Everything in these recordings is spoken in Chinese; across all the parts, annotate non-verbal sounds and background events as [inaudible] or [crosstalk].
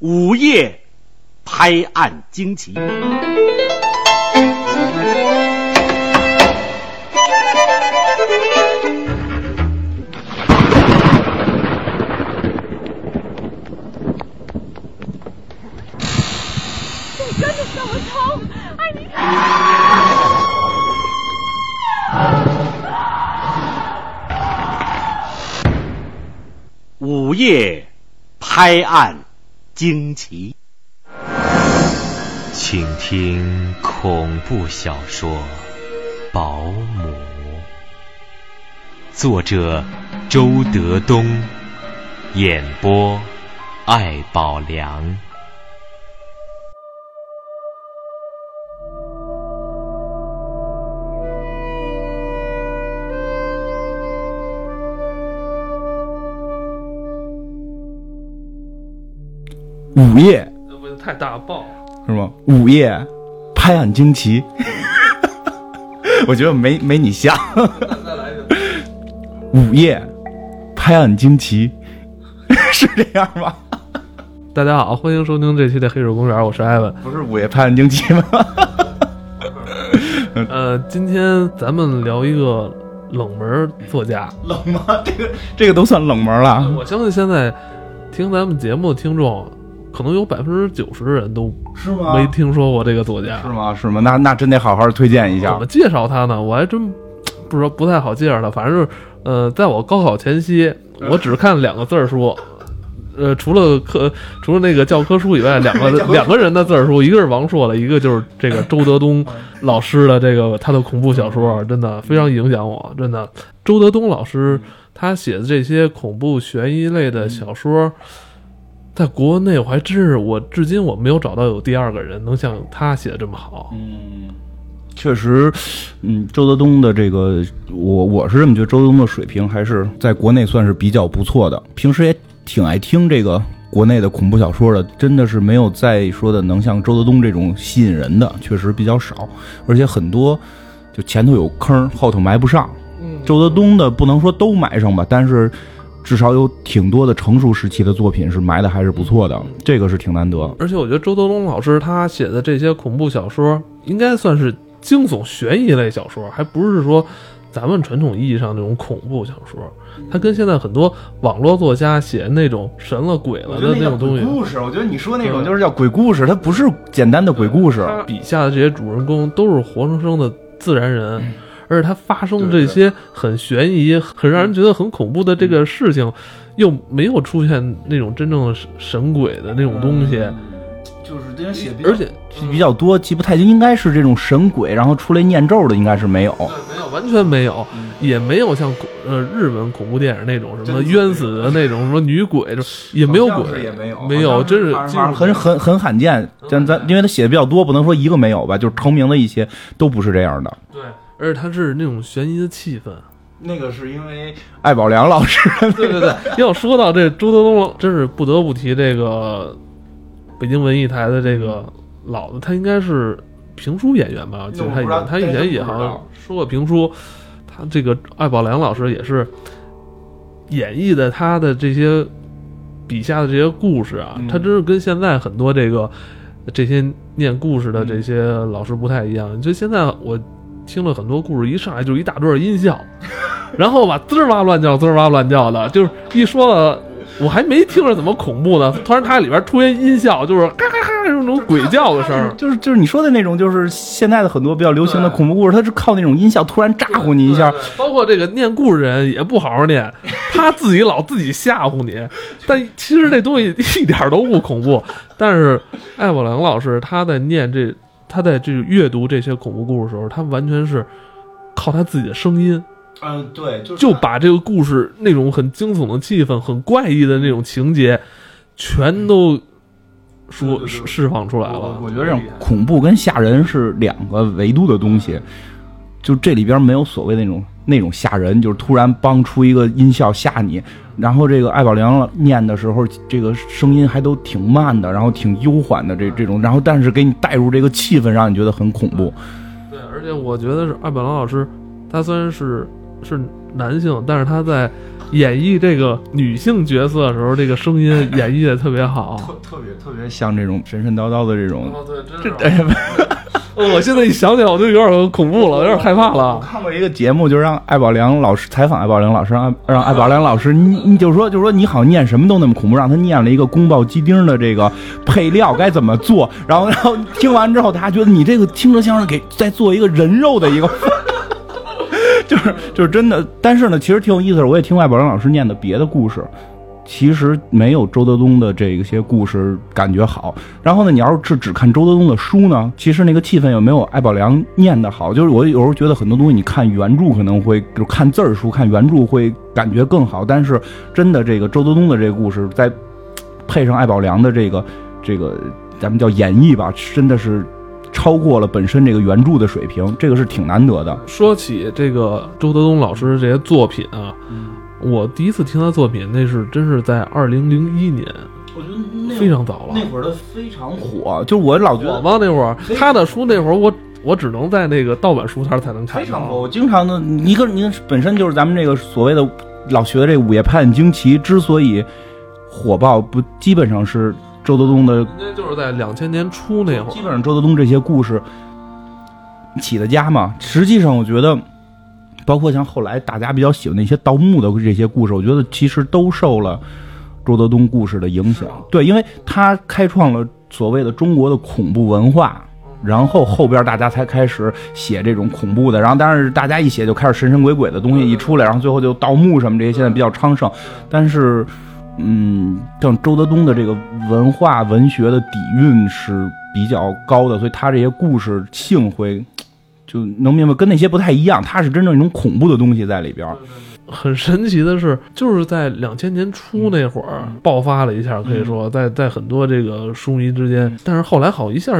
午夜拍案惊奇。午夜拍案惊奇，请听恐怖小说《保姆》，作者周德东，演播艾宝良。午夜那不太大爆？是吗？午夜拍案惊奇，[laughs] 我觉得没没你像。再来一个。[laughs] 午夜拍案惊奇，[laughs] 是这样吗？大家好，欢迎收听这期的《黑水公园》，我是艾文。不是午夜拍案惊奇吗？呃，今天咱们聊一个冷门作家。冷吗？这个这个都算冷门了。我相信现在听咱们节目的听众，可能有百分之九十的人都是吗没听说过这个作家是。吗？是吗？那那真得好好推荐一下怎么。介绍他呢？我还真不知道，不太好介绍他。反正是，呃，在我高考前夕，我只看两个字儿书，呃，除了课，除了那个教科书以外，[laughs] 两个两个人的字儿书，一个是王朔的，一个就是这个周德东老师的这个他的恐怖小说，真的非常影响我，真的。周德东老师他写的这些恐怖悬疑类的小说。在国内，我还真是我至今我没有找到有第二个人能像他写的这么好。嗯确实，嗯，周德东的这个，我我是这么觉得，周德东的水平还是在国内算是比较不错的。平时也挺爱听这个国内的恐怖小说的，真的是没有再说的能像周德东这种吸引人的，确实比较少，而且很多就前头有坑，后头埋不上。嗯周德东的不能说都埋上吧，但是至少有挺多的成熟时期的作品是埋的还是不错的，这个是挺难得。而且我觉得周德东老师他写的这些恐怖小说，应该算是惊悚悬疑类小说，还不是说咱们传统意义上那种恐怖小说。他跟现在很多网络作家写那种神了鬼了的那种东西，故事，我觉得你说那种就是叫鬼故事，它不是简单的鬼故事。他笔下的这些主人公都是活生生的自然人。而且它发生这些很悬疑、很让人觉得很恐怖的这个事情，又没有出现那种真正的神神鬼的那种东西，就是这些写而且比较多，记不太清，应该是这种神鬼，然后出来念咒的，应该是没有。对，没有，完全没有，也没有像呃日本恐怖电影那种什么冤死的那种什么女鬼，也没有鬼，也没有，没有，真是很很很罕见。咱咱因为他写的比较多，不能说一个没有吧，就是成名的一些都不是这样的。对，而且他是那种悬疑的气氛。那个是因为 [laughs] 艾宝良老师。对对对，要说到这周德东，真是不得不提这个北京文艺台的这个老的，他应该是评书演员吧？其实他以前他以前也好像说过评书。他这个艾宝良老师也是演绎的他的这些笔下的这些故事啊，他真是跟现在很多这个这些念故事的这些老师不太一样。就现在我听了很多故事，一上来就一大段音效，[laughs] 然后吧滋儿哇乱叫，滋儿哇乱叫的，就是一说了。我还没听着怎么恐怖呢，突然它里边出现音效，就是嘎嘎嘎那种鬼叫的声儿，[laughs] 就是就是你说的那种，就是现在的很多比较流行的恐怖故事，它是靠那种音效突然咋呼你一下。包括这个念故事人也不好好念，他自己老自己吓唬你，但其实这东西一点都不恐怖。但是艾宝良老师他在念这，他在这阅读这些恐怖故事的时候，他完全是靠他自己的声音。嗯，对，就就把这个故事那种很惊悚的气氛、很怪异的那种情节，全都说释释放出来了。我觉得这种恐怖跟吓人是两个维度的东西，就这里边没有所谓那种那种吓人，就是突然帮出一个音效吓你。然后这个艾宝良念的时候，这个声音还都挺慢的，然后挺悠缓的这这种，然后但是给你带入这个气氛，让你觉得很恐怖。对，而且我觉得是艾宝良老师，他虽然是。是男性，但是他在演绎这个女性角色的时候，这个声音演绎的特别好。[laughs] 特特别特别像这种神神叨叨的这种。哦，对，这真是。我现在一想起来，我就有点恐怖了，有点害怕了。我看过一个节目，就是让艾宝良老师采访艾宝良老师，让让艾宝良老师，你你就说，就说你好像念什么都那么恐怖，让他念了一个宫爆鸡丁的这个配料该怎么做，然后然后听完之后，他觉得你这个听着像是给在做一个人肉的一个，[laughs] 就是就是真的。但是呢，其实挺有意思的，我也听艾宝良老师念的别的故事。其实没有周德东的这些故事感觉好。然后呢，你要是只看周德东的书呢，其实那个气氛又没有艾宝良念的好。就是我有时候觉得很多东西，你看原著可能会，就看字儿书看原著会感觉更好。但是真的这个周德东的这个故事，再配上艾宝良的这个这个咱们叫演绎吧，真的是超过了本身这个原著的水平，这个是挺难得的。说起这个周德东老师这些作品啊。我第一次听他作品，那是真是在二零零一年，我觉得非常早了。那会儿他非常火，就我老觉得，我那会儿他的书那会儿，我我只能在那个盗版书摊才能看。非常火，我经常的，一个您本身就是咱们这个所谓的老学的这《午夜拍案惊奇》之所以火爆，不基本上是周德东的，应该就是在两千年初那会儿，基本上周德东这些故事起的家嘛。实际上，我觉得。包括像后来大家比较喜欢那些盗墓的这些故事，我觉得其实都受了周德东故事的影响。对，因为他开创了所谓的中国的恐怖文化，然后后边大家才开始写这种恐怖的。然后，但是大家一写就开始神神鬼鬼的东西一出来，然后最后就盗墓什么这些现在比较昌盛。但是，嗯，像周德东的这个文化文学的底蕴是比较高的，所以他这些故事性会。就能明白，跟那些不太一样，它是真正一种恐怖的东西在里边。很神奇的是，就是在两千年初那会儿爆发了一下，可以说在在很多这个书迷之间。但是后来好一下，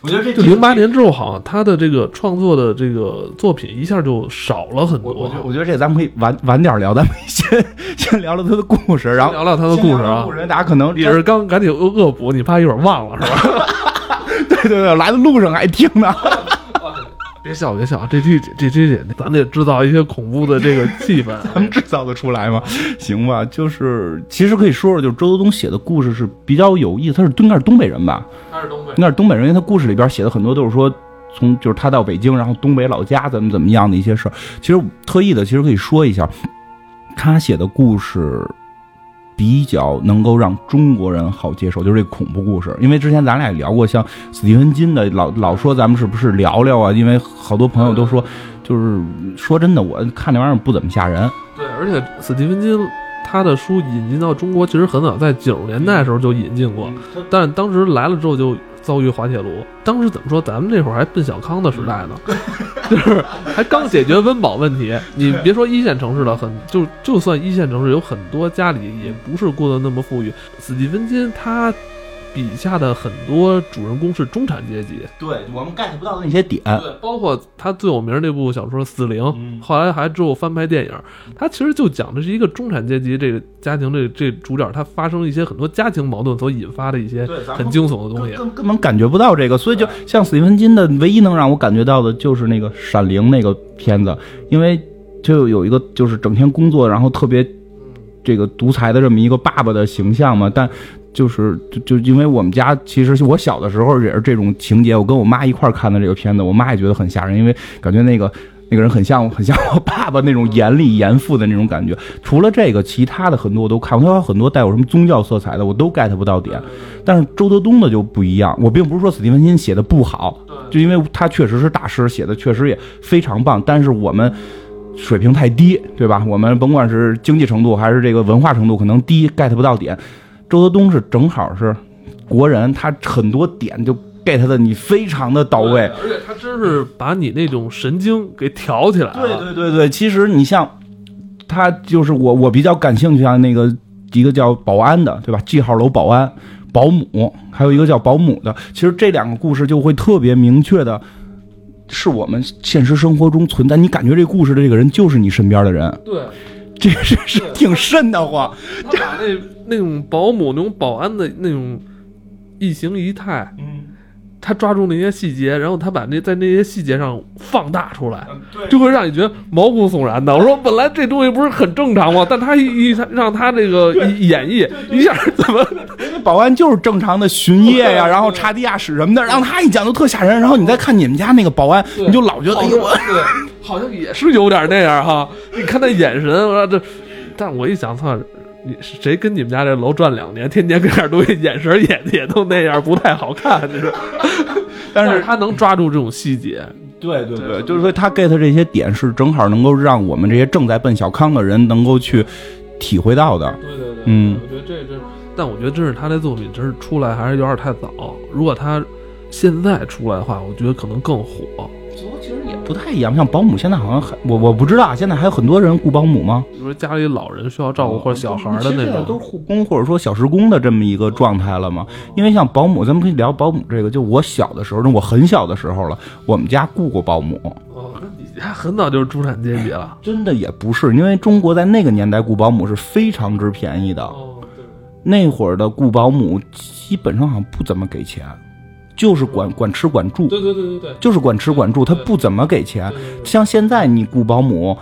我觉得这就零八年之后，好像他的这个创作的这个作品一下就少了很多。我我觉得这咱们可以晚晚点聊，咱们先先聊聊他的故事，然后聊聊他的故事啊。故事大家可能也是刚赶紧恶恶补，你怕一会儿忘了是吧？[laughs] 对对对，来的路上还听呢。别笑，别笑，这这这这这，咱得制造一些恐怖的这个气氛，[laughs] 咱们制造得出来吗？行吧，就是其实可以说说，就是周德东写的故事是比较有意思。他是应该是东北人吧？他是东北，应该是东北人，因为他故事里边写的很多都是说从就是他到北京，然后东北老家怎么怎么样的一些事儿。其实特意的，其实可以说一下，他写的故事。比较能够让中国人好接受，就是这恐怖故事。因为之前咱俩也聊过，像斯蒂芬金的，老老说咱们是不是聊聊啊？因为好多朋友都说，就是说真的，我看那玩意儿不怎么吓人。对，而且斯蒂芬金他的书引进到中国其实很早，在九十年代的时候就引进过，但当时来了之后就。遭遇滑铁卢，当时怎么说？咱们那会儿还奔小康的时代呢，[laughs] 就是还刚解决温饱问题。你别说一线城市了，很就就算一线城市，有很多家里也不是过得那么富裕。斯蒂芬金他。笔下的很多主人公是中产阶级，对我们 get 不到的那些点，对，包括他最有名那部小说《死灵》，后来还之后翻拍电影，他其实就讲的是一个中产阶级这个家庭这这主角他发生一些很多家庭矛盾所引发的一些很惊悚的东西，根根本感觉不到这个，所以就像斯蒂芬金的唯一能让我感觉到的就是那个《闪灵》那个片子，因为就有一个就是整天工作然后特别这个独裁的这么一个爸爸的形象嘛，但。就是就就因为我们家其实我小的时候也是这种情节，我跟我妈一块看的这个片子，我妈也觉得很吓人，因为感觉那个那个人很像很像我爸爸那种严厉严父的那种感觉。除了这个，其他的很多我都看过，他有很多带有什么宗教色彩的，我都 get 不到点。但是周德东的就不一样，我并不是说史蒂芬金写的不好，就因为他确实是大师，写的确实也非常棒。但是我们水平太低，对吧？我们甭管是经济程度还是这个文化程度，可能低 get 不到点。周德东是正好是国人，他很多点就 get 的你非常的到位，而且他真是把你那种神经给挑起来了。对对对对，其实你像他就是我我比较感兴趣啊那个一个叫保安的，对吧？记号楼保安、保姆，还有一个叫保姆的，其实这两个故事就会特别明确的，是我们现实生活中存在，你感觉这故事的这个人就是你身边的人。对。这是是挺瘆得慌，他把那那种保姆、那种保安的那种一形一态，嗯，他抓住那些细节，然后他把那在那些细节上放大出来，嗯就会让你觉得毛骨悚然的。我说本来这东西不是很正常吗？但他一一让他这个演绎一下怎么 [laughs] 保安就是正常的巡夜呀，然后查地下室什么的，让他一讲就特吓人。然后你再看你们家那个保安，你就老觉得哎呦我。对，好像也是有点那样哈。你看他眼神，我说这，但我一想，操，你谁跟你们家这楼转两年，天天跟这儿东西，眼神也也都那样，不太好看，就 [laughs] 是。但是他能抓住这种细节，对对对，就是说他 get 这些点是正好能够让我们这些正在奔小康的人能够去体会到的。对对对，嗯我觉得这这，但我觉得这是他的作品，真是出来还是有点太早。如果他现在出来的话，我觉得可能更火。也不太一样，像保姆现在好像还我我不知道，现在还有很多人雇保姆吗？比如说家里老人需要照顾或者小孩的那其实现在都是，护工或者说小时工的这么一个状态了嘛。因为像保姆，咱们可以聊保姆这个。就我小的时候，那我很小的时候了，我们家雇过保姆。哦，那你家很早就是中产阶级了。[laughs] 真的也不是，因为中国在那个年代雇保姆是非常之便宜的。哦，对。那会儿的雇保姆基本上好像不怎么给钱，就是管管吃管住，对对对对对，就是管吃管住，他不怎么给钱。像现在你雇保姆，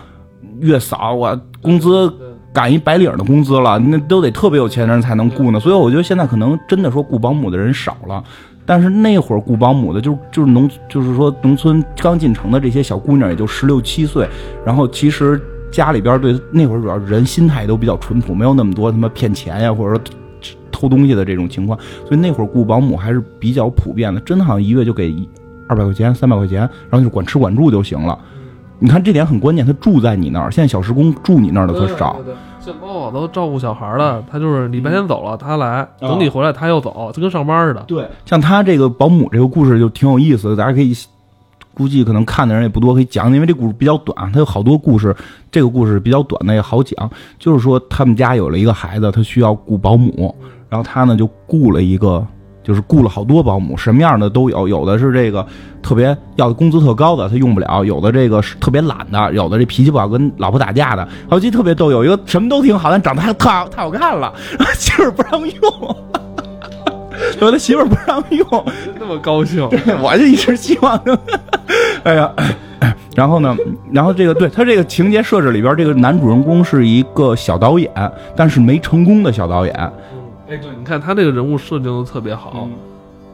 月嫂我工资赶一白领的工资了，那都得特别有钱的人才能雇呢。所以我觉得现在可能真的说雇保姆的人少了，但是那会儿雇保姆的就就是农就是说农村刚进城的这些小姑娘，也就十六七岁，然后其实家里边对那会儿主要人心态都比较淳朴，没有那么多他妈骗钱呀，或者说。偷东西的这种情况，所以那会儿雇保姆还是比较普遍的，真的好像一月就给二百块钱、三百块钱，然后就管吃管住就行了。你看这点很关键，他住在你那儿。现在小时工住你那儿的可少。对对对像包好多照顾小孩的，他就是礼拜天走了，他来，等你回来他又走，就跟上班似的。对，像他这个保姆这个故事就挺有意思的，大家可以估计可能看的人也不多，可以讲，因为这故事比较短，他有好多故事，这个故事比较短的也好讲。就是说他们家有了一个孩子，他需要雇保姆，然后他呢就雇了一个。就是雇了好多保姆，什么样的都有，有的是这个特别要的工资特高的，他用不了；有的这个是特别懒的，有的这脾气不好，跟老婆打架的。好几特别逗，有一个什么都挺好，但长得还特太好看了，[laughs] 媳妇不让用，有的媳妇儿不让用，那么高兴，我就一直希望，[laughs] 哎呀。然后呢？然后这个对他这个情节设置里边，这个男主人公是一个小导演，但是没成功的小导演。哎，对，你看他这个人物设定的特别好，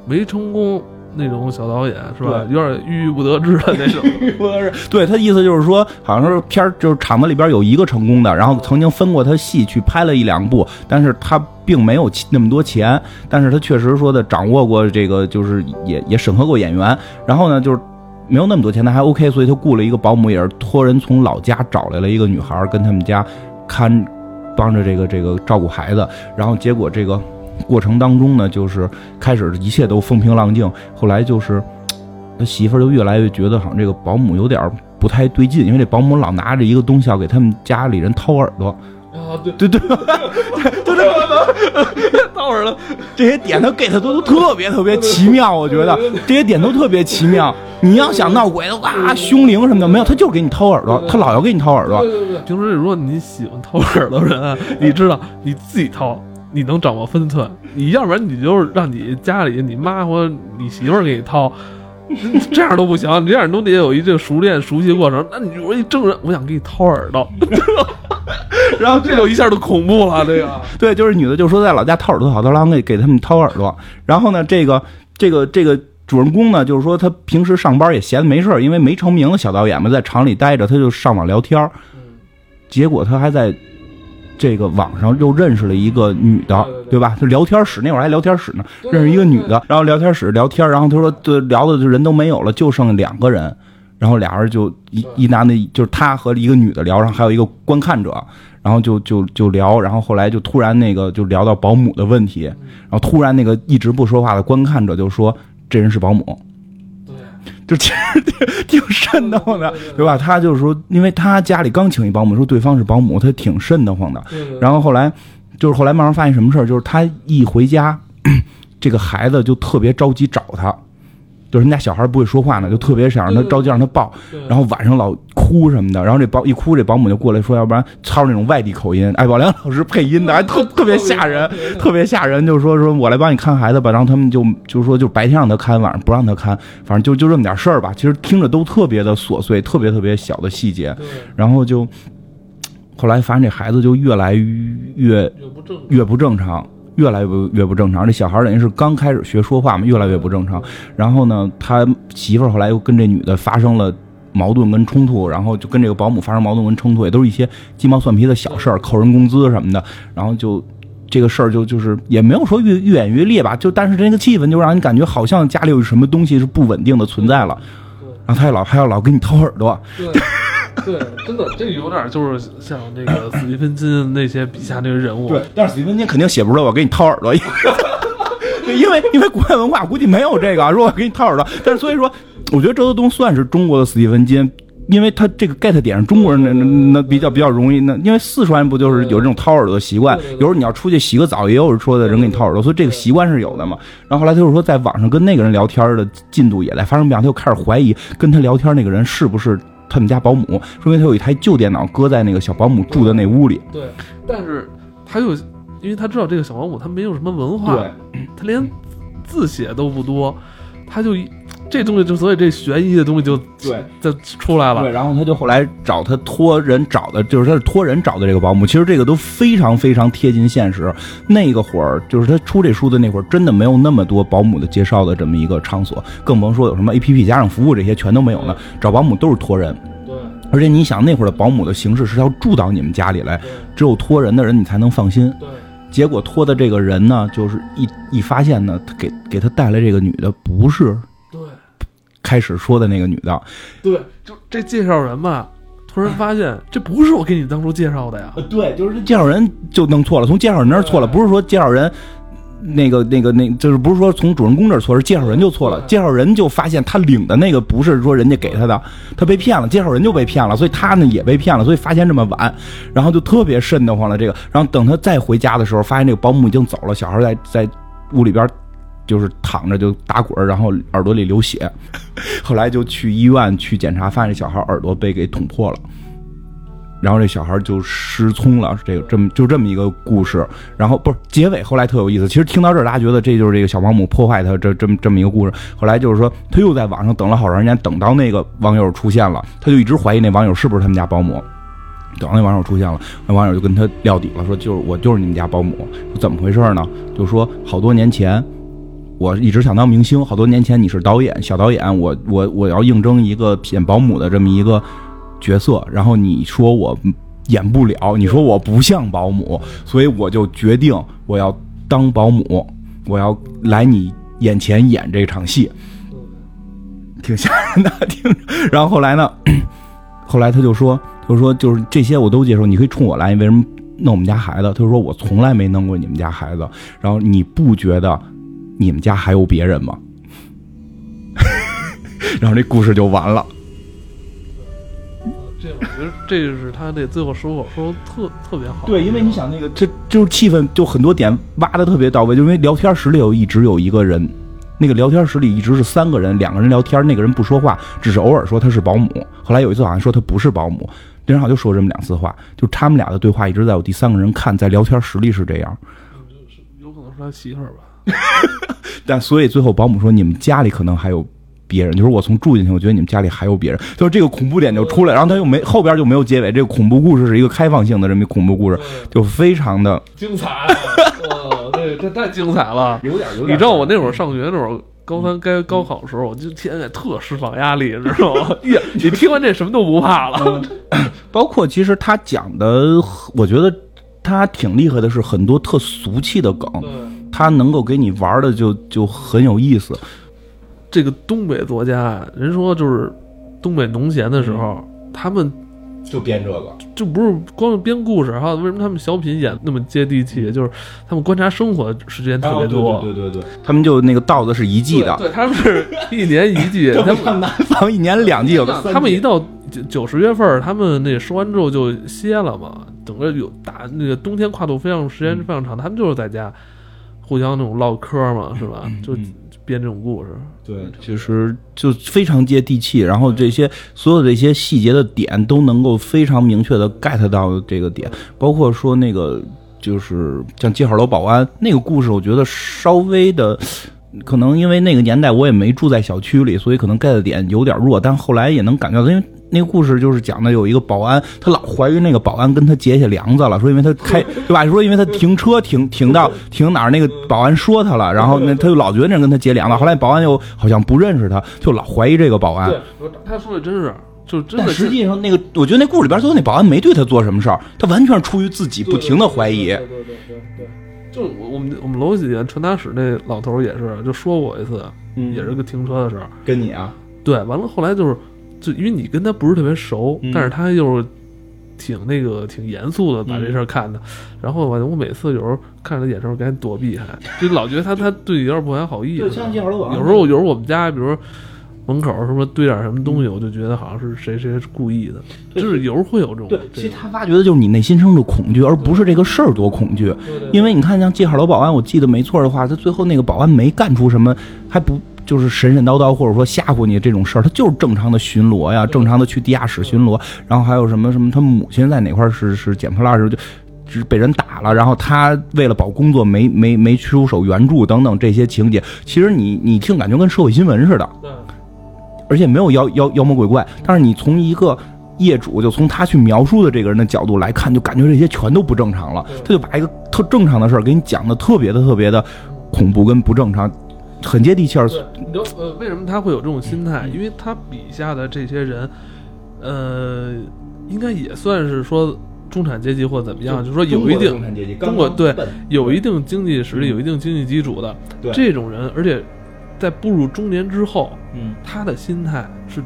没成功那种小导演是吧？有点郁郁不得志的那种。[laughs] 不得志对他意思就是说，好像是片儿就是厂子里边有一个成功的，然后曾经分过他戏去拍了一两部，但是他并没有那么多钱，但是他确实说的掌握过这个，就是也也审核过演员，然后呢就是。没有那么多钱，他还 OK，所以他雇了一个保姆，也是托人从老家找来了一个女孩，跟他们家看，帮着这个这个照顾孩子。然后结果这个过程当中呢，就是开始一切都风平浪静，后来就是他媳妇儿就越来越觉得好像这个保姆有点不太对劲，因为这保姆老拿着一个东西要给他们家里人掏耳朵。啊，对对对，就这个掏耳朵，这些点他给的都都特别特别奇妙，我觉得这些点都特别奇妙。你要想闹鬼的哇，凶灵什么的没有，他就是给你掏耳朵，他老要给你掏耳朵。对对对，平时如果你喜欢掏耳朵的人啊，你知道你自己掏，你能掌握分寸。你要不然你就是让你家里你妈或者你媳妇儿给你掏。这样都不行，你这样都得有一这个熟练熟悉过程。那你说一正人，我想给你掏耳朵，[laughs] 然后 [laughs] 这就一下就恐怖了。这个对，就是女的就说在老家掏耳朵好，她老给给他们掏耳朵。然后呢，这个这个这个主人公呢，就是说他平时上班也闲的没事因为没成名的小导演嘛，在厂里待着，他就上网聊天结果他还在这个网上又认识了一个女的，对吧？就聊天室那会儿还聊天室呢，认识一个女的，然后聊天室聊天，然后他说这聊的人都没有了，就剩两个人。然后俩人就一一男的，就是他和一个女的聊，然后还有一个观看者，然后就就就聊，然后后来就突然那个就聊到保姆的问题，然后突然那个一直不说话的观看者就说这人是保姆，对，就其实挺 [laughs] 挺瘆得慌的，对吧？他就是说，因为他家里刚请一保姆，说对方是保姆，他挺瘆得慌的。然后后来就是后来慢慢发现什么事儿，就是他一回家，[clears throat] 这个孩子就特别着急找他。就是人家小孩不会说话呢，就特别想让他着急让他抱，然后晚上老哭哭什么的，然后这保一哭，这保姆就过来说，要不然操那种外地口音，艾宝良老师配音的，[laughs] 还特特别吓人，特别吓人，就是说说我来帮你看孩子吧，然后他们就就是说就白天让他看，晚上不让他看，反正就就这么点事儿吧，其实听着都特别的琐碎，特别特别小的细节，然后就后来发现这孩子就越来越越不正常，越来越不越不正常。这小孩等于是刚开始学说话嘛，越来越不正常。然后呢，他媳妇儿后来又跟这女的发生了矛盾跟冲突，然后就跟这个保姆发生矛盾跟冲突，也都是一些鸡毛蒜皮的小事儿，扣人工资什么的。然后就这个事儿就就是也没有说越越演越烈吧，就但是这个气氛就让你感觉好像家里有什么东西是不稳定的存在了。然后他也老还要老给你掏耳朵，对，[laughs] 对，真的，这个有点就是像那个斯蒂芬金那些笔下那个人物，对，但是史蒂芬金肯定写不出来我给你掏耳朵，对，因为因为国外文化估计没有这个，说我给你掏耳朵，但是所以说，我觉得周德东算是中国的斯蒂芬金。因为他这个 get 点是中国人那那那比较比较容易，那因为四川不就是有这种掏耳朵的习惯？有时候你要出去洗个澡，也有人说的人给你掏耳朵，所以这个习惯是有的嘛。然后后来他就说，在网上跟那个人聊天的进度也在发生变化，他就开始怀疑跟他聊天那个人是不是他们家保姆，说明他有一台旧电脑搁在那个小保姆住的那屋里。对，但是他又因为他知道这个小保姆他没有什么文化，他连字写都不多，他就这东西就所以这悬疑的东西就对就出来了。对，然后他就后来找他托人找的，就是他是托人找的这个保姆。其实这个都非常非常贴近现实。那个会儿就是他出这书的那会儿，真的没有那么多保姆的介绍的这么一个场所，更甭说有什么 A P P 加上服务这些全都没有呢。找保姆都是托人。对，而且你想那会儿的保姆的形式是要住到你们家里来，只有托人的人你才能放心。对，结果托的这个人呢，就是一一发现呢，他给给他带来这个女的不是对，开始说的那个女的，对，就这介绍人吧，突然发现这不是我给你当初介绍的呀。呃，对，就是介绍人就弄错了，从介绍人那儿错了，不是说介绍人。那个、那个、那，就是不是说从主人公这儿错，是介绍人就错了。介绍人就发现他领的那个不是说人家给他的，他被骗了。介绍人就被骗了，所以他呢也被骗了，所以发现这么晚，然后就特别瘆得慌了。这个，然后等他再回家的时候，发现这个保姆已经走了，小孩在在屋里边就是躺着就打滚，然后耳朵里流血。[laughs] 后来就去医院去检查，发现这小孩耳朵被给捅破了。然后这小孩就失聪了，这个这么就这么一个故事。然后不是结尾，后来特有意思。其实听到这儿，大家觉得这就是这个小保姆破坏他这这么这么一个故事。后来就是说，他又在网上等了好长时间，等到那个网友出现了，他就一直怀疑那网友是不是他们家保姆。等到那网友出现了，那网友就跟他撂底了，说就是我就是你们家保姆。怎么回事呢？就说好多年前，我一直想当明星。好多年前你是导演，小导演，我我我要应征一个演保姆的这么一个。角色，然后你说我演不了，你说我不像保姆，所以我就决定我要当保姆，我要来你眼前演这场戏，挺吓人的，听。然后后来呢，[laughs] 后来他就说，他说就是这些我都接受，你可以冲我来，你为什么弄我们家孩子？他说我从来没弄过你们家孩子，然后你不觉得你们家还有别人吗？[laughs] 然后这故事就完了。这我觉得这就是他这最后说我说特特别好。对，因为你想那个，这就是气氛，就很多点挖的特别到位。就因为聊天室里有一直有一个人，那个聊天室里一直是三个人，两个人聊天，那个人不说话，只是偶尔说他是保姆。后来有一次好像说他不是保姆，那人好像就说这么两次话，就他们俩的对话一直在我第三个人看，在聊天室里是这样。有可能是他媳妇儿吧。[laughs] 但所以最后保姆说，你们家里可能还有。别人就是我从住进去，我觉得你们家里还有别人，就是这个恐怖点就出来，然后他又没后边就没有结尾，这个恐怖故事是一个开放性的这么一恐怖故事，就非常的精彩，哇，这这太精彩了，有点 [laughs] 有点。你知道我那会儿上学那会儿，高三该高考的时候，我就天天特释放压力，知道吗？呀，[laughs] 你听完这什么都不怕了。包括其实他讲的，我觉得他挺厉害的，是很多特俗气的梗，他能够给你玩的就就很有意思。这个东北作家，人说就是东北农闲的时候，他们就编这个，就不是光编故事哈。为什么他们小品演那么接地气？就是他们观察生活时间特别多。对对对，他们就那个稻子是一季的，对，他们是一年一季。他们南方一年两季，有的他们一到九九十月份，他们那收完之后就歇了嘛。整个有大那个冬天跨度非常时间非常长，他们就是在家。互相那种唠嗑嘛，是吧？就编这种故事。对，其实就非常接地气，然后这些所有这些细节的点都能够非常明确的 get 到这个点，包括说那个就是像记号楼保安那个故事，我觉得稍微的。可能因为那个年代我也没住在小区里，所以可能 get 点有点弱，但后来也能感觉到，因为那个故事就是讲的有一个保安，他老怀疑那个保安跟他结下梁子了，说因为他开 [laughs] 对吧？说因为他停车停停到停哪儿，那个保安说他了，然后那他就老觉得那人跟他结梁子，后来保安又好像不认识他，就老怀疑这个保安。对，他说的真是，就真的。实际上那个，我觉得那故事里边最后那保安没对他做什么事儿，他完全是出于自己不停的怀疑。对对对对对。就我们我们楼底下传达室那老头也是就说过一次，也是个停车的事儿。跟你啊？对，完了后来就是，就因为你跟他不是特别熟，但是他又是挺那个挺严肃的把这事儿看的。然后我我每次有时候看着他眼神，我赶紧躲避，还就老觉得他他对你有点不怀好意。有时候有时候我们家比如。门口什么堆点什么东西，我就觉得好像是谁谁是故意的，就是有时候会有这种。对，其实他发觉的就是你内心生的恐惧，而不是这个事儿多恐惧。因为你看，像记号楼保安，我记得没错的话，他最后那个保安没干出什么，还不就是神神叨叨，或者说吓唬你这种事儿，他就是正常的巡逻呀，正常的去地下室巡逻。然后还有什么什么，他母亲在哪块是是捡破烂时候就，是被人打了，然后他为了保工作没没没出手援助等等这些情节，其实你你听感觉跟社会新闻似的。而且没有妖妖妖魔鬼怪，但是你从一个业主，就从他去描述的这个人的角度来看，就感觉这些全都不正常了。他就把一个特正常的事儿给你讲的特别的特别的恐怖跟不正常，很接地气儿。你都呃，为什么他会有这种心态？因为他笔下的这些人，呃，应该也算是说中产阶级或怎么样，就是说有一定中国对有一定经济实力、有一定经济基础的这种人，而且。在步入中年之后，嗯，他的心态是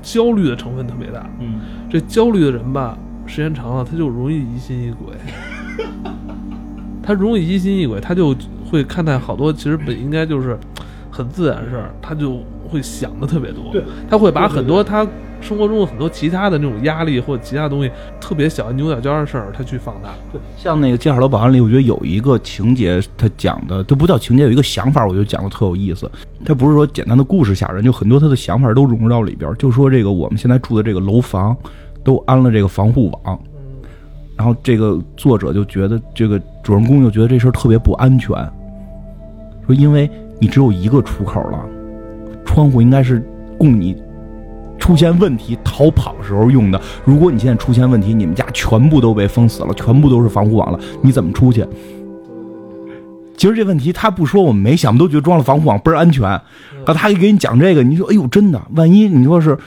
焦虑的成分特别大，嗯，这焦虑的人吧，时间长了他就容易疑心疑鬼，[laughs] 他容易疑心疑鬼，他就会看待好多其实本应该就是很自然的事儿，他就会想的特别多，对，他会把很多他。生活中的很多其他的那种压力或者其他东西，特别小牛角尖的事儿，他去放大。对，像那个《介绍楼保安》里，我觉得有一个情节，他讲的都不叫情节，有一个想法，我觉得讲的特有意思。他不是说简单的故事吓人，就很多他的想法都融入到里边。就说这个我们现在住的这个楼房，都安了这个防护网，然后这个作者就觉得这个主人公就觉得这事儿特别不安全，说因为你只有一个出口了，窗户应该是供你。出现问题逃跑时候用的。如果你现在出现问题，你们家全部都被封死了，全部都是防护网了，你怎么出去？其实这问题他不说，我们没想，都觉得装了防护网倍儿安全。可他一给你讲这个，你说哎呦真的，万一你说是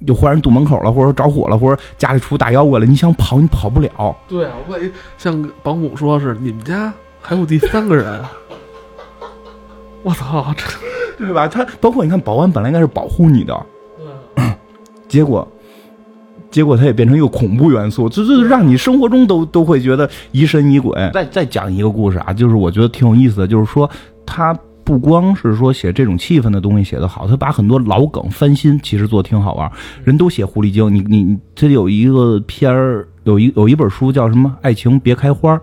有坏人堵门口了，或者着火了，或者家里出大妖怪了，你想跑你跑不了。对啊，万一像保姆说是你们家还有第三个人，我操，这 [laughs] 对吧？他包括你看保安本来应该是保护你的。[clears throat] 结果，结果它也变成一个恐怖元素，这这让你生活中都都会觉得疑神疑鬼。再再讲一个故事啊，就是我觉得挺有意思的，就是说他不光是说写这种气氛的东西写得好，他把很多老梗翻新，其实做挺好玩。人都写狐狸精，你你这有一个片儿，有一有一本书叫什么《爱情别开花》。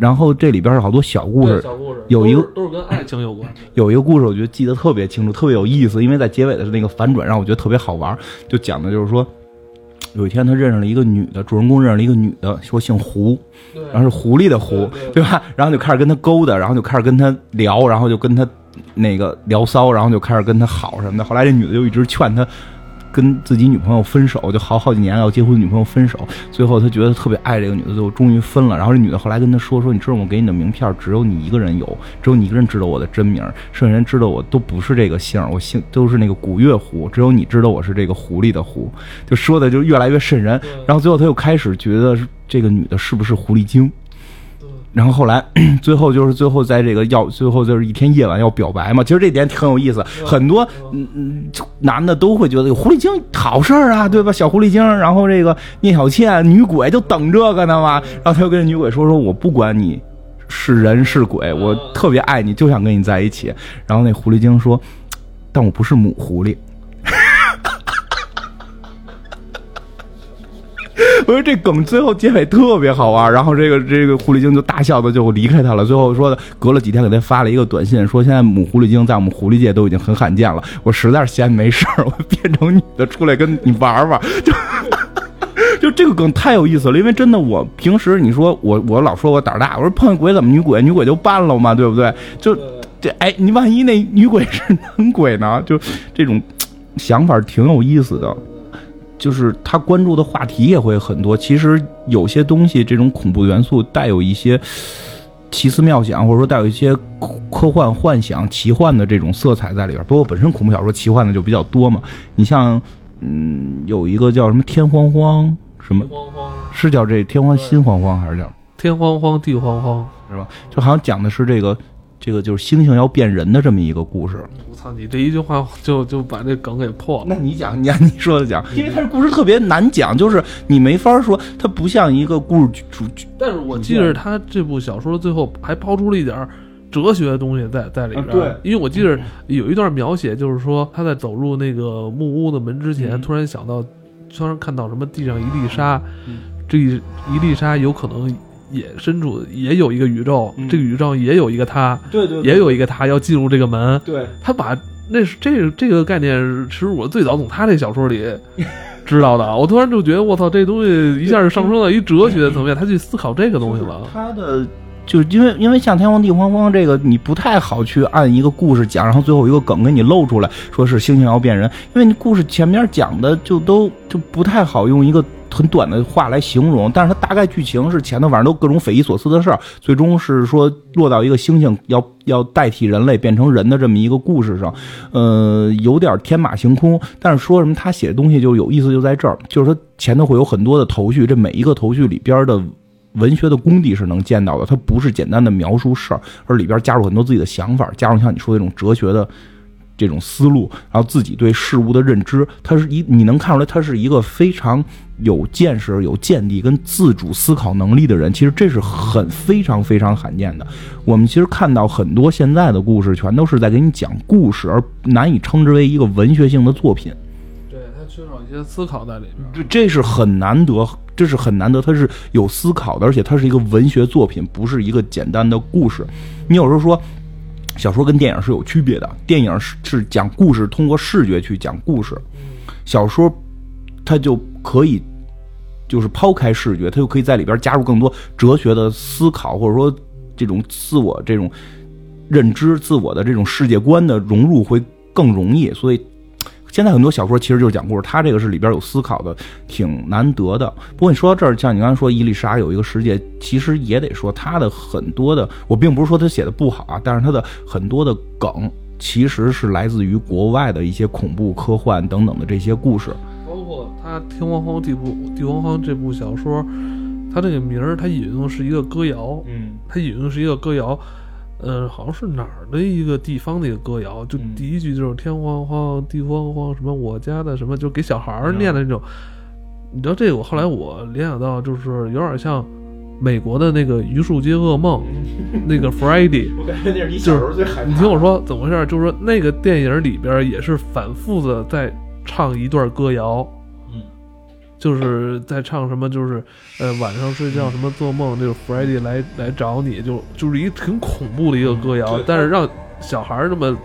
然后这里边有好多小故事，有一个都是跟爱情有关。有一个故事，我觉得记得特别清楚，特别有意思，因为在结尾的那个反转让我觉得特别好玩。就讲的就是说，有一天他认识了一个女的，主人公认识了一个女的，说姓胡，然后是狐狸的狐，对吧？然后就开始跟他勾搭，然后就开始跟他聊，然后就跟他那个聊骚，然后就开始跟他好什么的。后来这女的就一直劝他。跟自己女朋友分手，就好好几年要结婚女朋友分手，最后他觉得特别爱这个女的，最后终于分了。然后这女的后来跟他说：“说你知道我给你的名片只有你一个人有，只有你一个人知道我的真名，剩下人知道我都不是这个姓，我姓都是那个古月狐，只有你知道我是这个狐狸的狐。”就说的就越来越瘆人。然后最后他又开始觉得这个女的是不是狐狸精？然后后来，[clears throat] 最后就是最后在这个要最后就是一天夜晚要表白嘛。其实这点挺有意思，很多嗯嗯男的都会觉得狐狸精好事儿啊，对吧？小狐狸精，然后这个聂小倩女鬼就等这个呢嘛。然后他就跟女鬼说：“说我不管你是人是鬼，我特别爱你，就想跟你在一起。”然后那狐狸精说：“但我不是母狐狸。”我说这梗最后结尾特别好玩。然后这个这个狐狸精就大笑的就离开他了。最后说的，隔了几天给他发了一个短信，说现在母狐狸精在我们狐狸界都已经很罕见了。我实在是闲没事儿，我变成女的出来跟你玩玩。[laughs] 就就这个梗太有意思了，因为真的我平时你说我我老说我胆儿大，我说碰见鬼怎么女鬼女鬼就办了嘛，对不对？就这哎，你万一那女鬼是男鬼呢？就这种想法挺有意思的。就是他关注的话题也会很多。其实有些东西，这种恐怖元素带有一些奇思妙想，或者说带有一些科幻幻想、奇幻的这种色彩在里边。包括本身恐怖小说奇幻的就比较多嘛。你像，嗯，有一个叫什么天荒荒，什么是叫这天荒心慌慌，还是叫天荒荒地荒荒，是吧？就好像讲的是这个这个就是猩猩要变人的这么一个故事。我操！你这一句话就就把这梗给破了。那你讲，你按你说的讲，因为它这故事特别难讲，就是你没法说，它不像一个故事主主。但是我记得他这部小说最后还抛出了一点儿哲学的东西在在里边。啊对因为我记得有一段描写，就是说他在走入那个木屋的门之前，嗯突然想到，突然看到什么地上一粒沙，嗯这一一粒沙有可能也身处也有一个宇宙，嗯这个宇宙也有一个他，对对也有一个他要进入这个门。对。他把那是这个这个概念其实我最早从他这小说里 [laughs] 知道的。我突然就觉得，我操，这东西一下就上升到一哲学层面，他去思考这个东西了。他的就是因为因为像天荒地荒荒这个，你不太好去按一个故事讲，然后最后一个梗给你露出来，说是猩猩要变人，因为你故事前面讲的就都就不太好用一个。很短的话来形容，但是它大概剧情是前头反正都各种匪夷所思的事儿，最终是说落到一个猩猩要要代替人类变成人的这么一个故事上，呃，有点天马行空。但是说什么他写的东西就有意思，就在这儿，就是说前头会有很多的头绪，这每一个头绪里边的文学的功底是能见到的，它不是简单的描述事儿，而里边加入很多自己的想法，加入像你说的这种哲学的这种思路，然后自己对事物的认知，它是一你能看出来，他是一个非常有见识、有见地跟自主思考能力的人。其实这是很非常非常罕见的。我们其实看到很多现在的故事，全都是在给你讲故事，而难以称之为一个文学性的作品。缺少一些思考在里面。这这是很难得，这是很难得，它是有思考的，而且它是一个文学作品，不是一个简单的故事。你有时候说，小说跟电影是有区别的，电影是是讲故事，通过视觉去讲故事，小说它就可以。就是抛开视觉，它就可以在里边加入更多哲学的思考，或者说这种自我这种认知、自我的这种世界观的融入会更容易。所以现在很多小说其实就是讲故事，它这个是里边有思考的，挺难得的。不过你说到这儿，像你刚才说伊丽莎有一个世界，其实也得说它的很多的，我并不是说他写的不好啊，但是它的很多的梗其实是来自于国外的一些恐怖、科幻等等的这些故事。包括他《天荒荒地部地荒荒》这部小说，它这个名儿，它引用的是一个歌谣，嗯它引用的是一个歌谣，呃，好像是哪儿的一个地方的一个歌谣，就嗯第一句就是“天荒荒地荒荒”，什么我家的什么，就给小孩儿念的那种。你知道这个，我后来我联想到，就是有点像美国的那个《榆树街噩梦》，那个 Friday。[laughs] 我感觉那是你小时候最害你听我说怎么回事？就是说那个电影里边也是反复的在唱一段歌谣，嗯，就是在唱什么，就是呃晚上睡觉什么做梦，就是 Friday 来来找你，就就是一个挺恐怖的一个歌谣，对。但是让小孩儿那么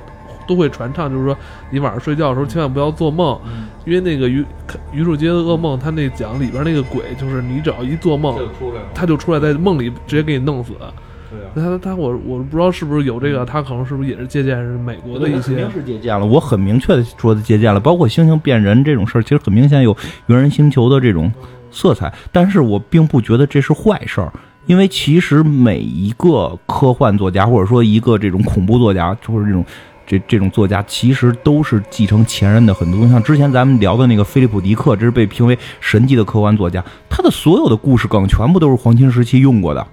都会传唱，就是说你晚上睡觉的时候千万不要做梦，嗯。因为那个榆榆树街的噩梦，他那讲里边那个鬼，就是你只要一做梦，他就出来在梦里直接给你弄死。对啊。他他我我不知道是不是有这个，他可能是不是也是借鉴是美国的一些肯定是借鉴了，我很明确的说的借鉴了，包括猩猩变人这种事儿，其实很明显有猿人星球的这种色彩，但是我并不觉得这是坏事儿，因为其实每一个科幻作家或者说一个这种恐怖作家，就是这种这这种作家，其实都是继承前人的很多。东西，像之前咱们聊的那个菲利普·迪克，这是被评为神级的科幻作家，他的所有的故事梗全部都是黄金时期用过的，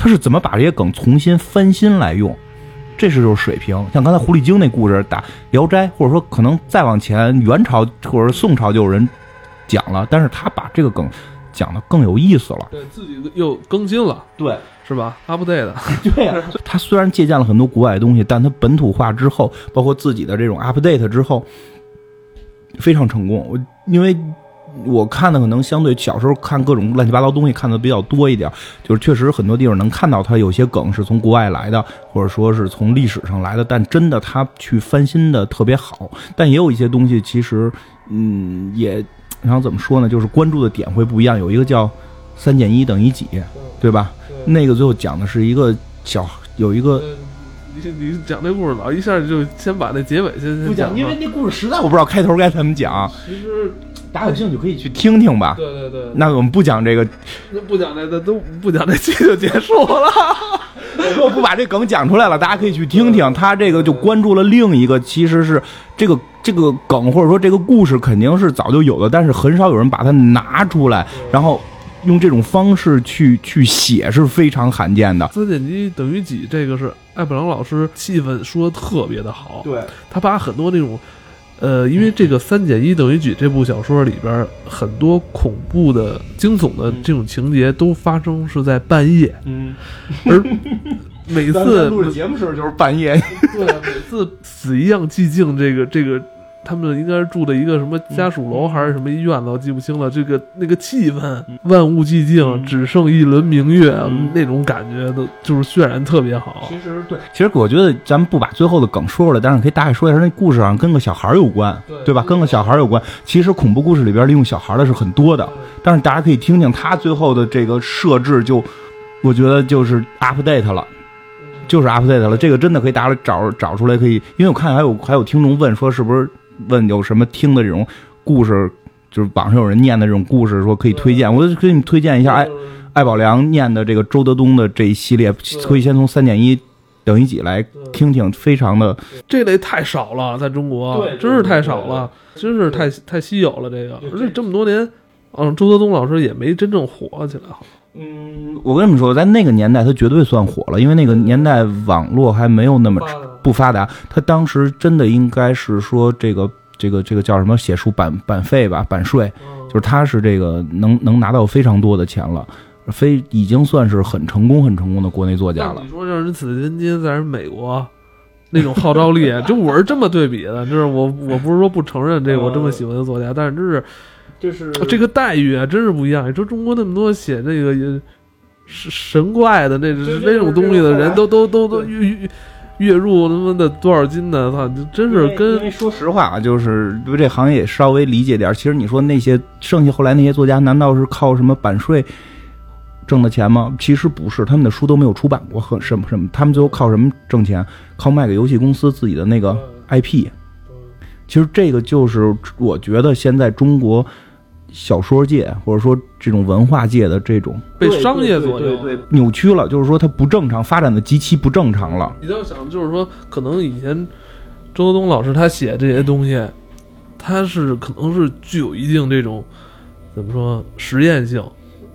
他是怎么把这些梗重新翻新来用？这是就是水平。像刚才狐狸精那故事，打《聊斋》，或者说可能再往前，元朝或者宋朝就有人讲了，但是他把这个梗讲的更有意思了。对自己又更新了，对是吧？update 对呀、[laughs] 他虽然借鉴了很多国外的东西，但他本土化之后，包括自己的这种 update 之后，非常成功。我因为我看的可能相对小时候看各种乱七八糟东西看的比较多一点，就是确实很多地方能看到它有些梗是从国外来的，或者说是从历史上来的，但真的它去翻新的特别好。但也有一些东西其实，嗯，也然后怎么说呢，就是关注的点会不一样。有一个叫“三减一等于几”，对吧？那个最后讲的是一个小有一个。你你讲那故事老一下就先把那结尾先不讲，因为那故事实在我不知道开头该怎么讲。其实大家有兴趣可以去听听吧。对对对。那我们不讲这个，那不讲这个都不讲这期就结束了。[laughs] 我不把这梗讲出来了，大家可以去听听。他这个就关注了另一个，其实是这个这个梗或者说这个故事肯定是早就有的，但是很少有人把它拿出来，然后。用这种方式去去写是非常罕见的。三减一等于几？这个是艾布朗老师气氛说的特别的好。对，他把很多那种，呃，因为这个三减一等于几这部小说里边很多恐怖的、惊悚的这种情节都发生是在半夜。嗯，而每次录节目时候就是半夜。对，每次 [laughs] 死一样寂静。这个这个。他们应该是住的一个什么家属楼还是什么医院子，我记不清了。这个那个气氛，万物寂静，只剩一轮明月，那种感觉都就是渲染特别好。其实对，其实我觉得咱们不把最后的梗说出来，但是可以大概说一下，那故事上跟个小孩有关，对吧？跟个小孩有关。其实恐怖故事里边利用小孩的是很多的，但是大家可以听听他最后的这个设置，就我觉得就是 update 了，就是 update 了。这个真的可以大家找找出来，可以，因为我看还有还有听众问说是不是。问有什么听的这种故事，就是网上有人念的这种故事，说可以推荐，我给你推荐一下。艾艾宝良念的这个周德东的这一系列，可以先从三点一等于几来听听，非常的这类太少了，在中国，真是太少了，真是太太稀有了。这个而且这么多年，嗯，周德东老师也没真正火起来。嗯，我跟你们说，在那个年代，他绝对算火了，因为那个年代网络还没有那么不发达。他当时真的应该是说这个这个这个叫什么写书版版费吧，版税，就是他是这个能能拿到非常多的钱了，非已经算是很成功很成功的国内作家了。你说让人紫金金在人美国那种号召力，[laughs] 就我是这么对比的，就是我我不是说不承认这个我这么喜欢的作家，但是真是。就是这个待遇啊，真是不一样。你说中国那么多写这个神神怪的那那种东西的人都都都都月月月入他妈的多少金呢？操，真是跟因为说实话啊，就是对这行业稍微理解点。其实你说那些剩下后来那些作家，难道是靠什么版税挣的钱吗？其实不是，他们的书都没有出版过，和什么什么，他们最后靠什么挣钱？靠卖给游戏公司自己的那个 IP。其实这个就是我觉得现在中国。小说界或者说这种文化界的这种被商业左右扭曲了，就是说它不正常，发展的极其不正常了。你要想，就是说，可能以前周德东老师他写这些东西，他是可能是具有一定这种怎么说实验性，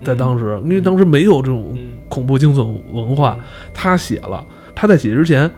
在当时，因为当时没有这种恐怖惊悚文化，他写了，他在写之前。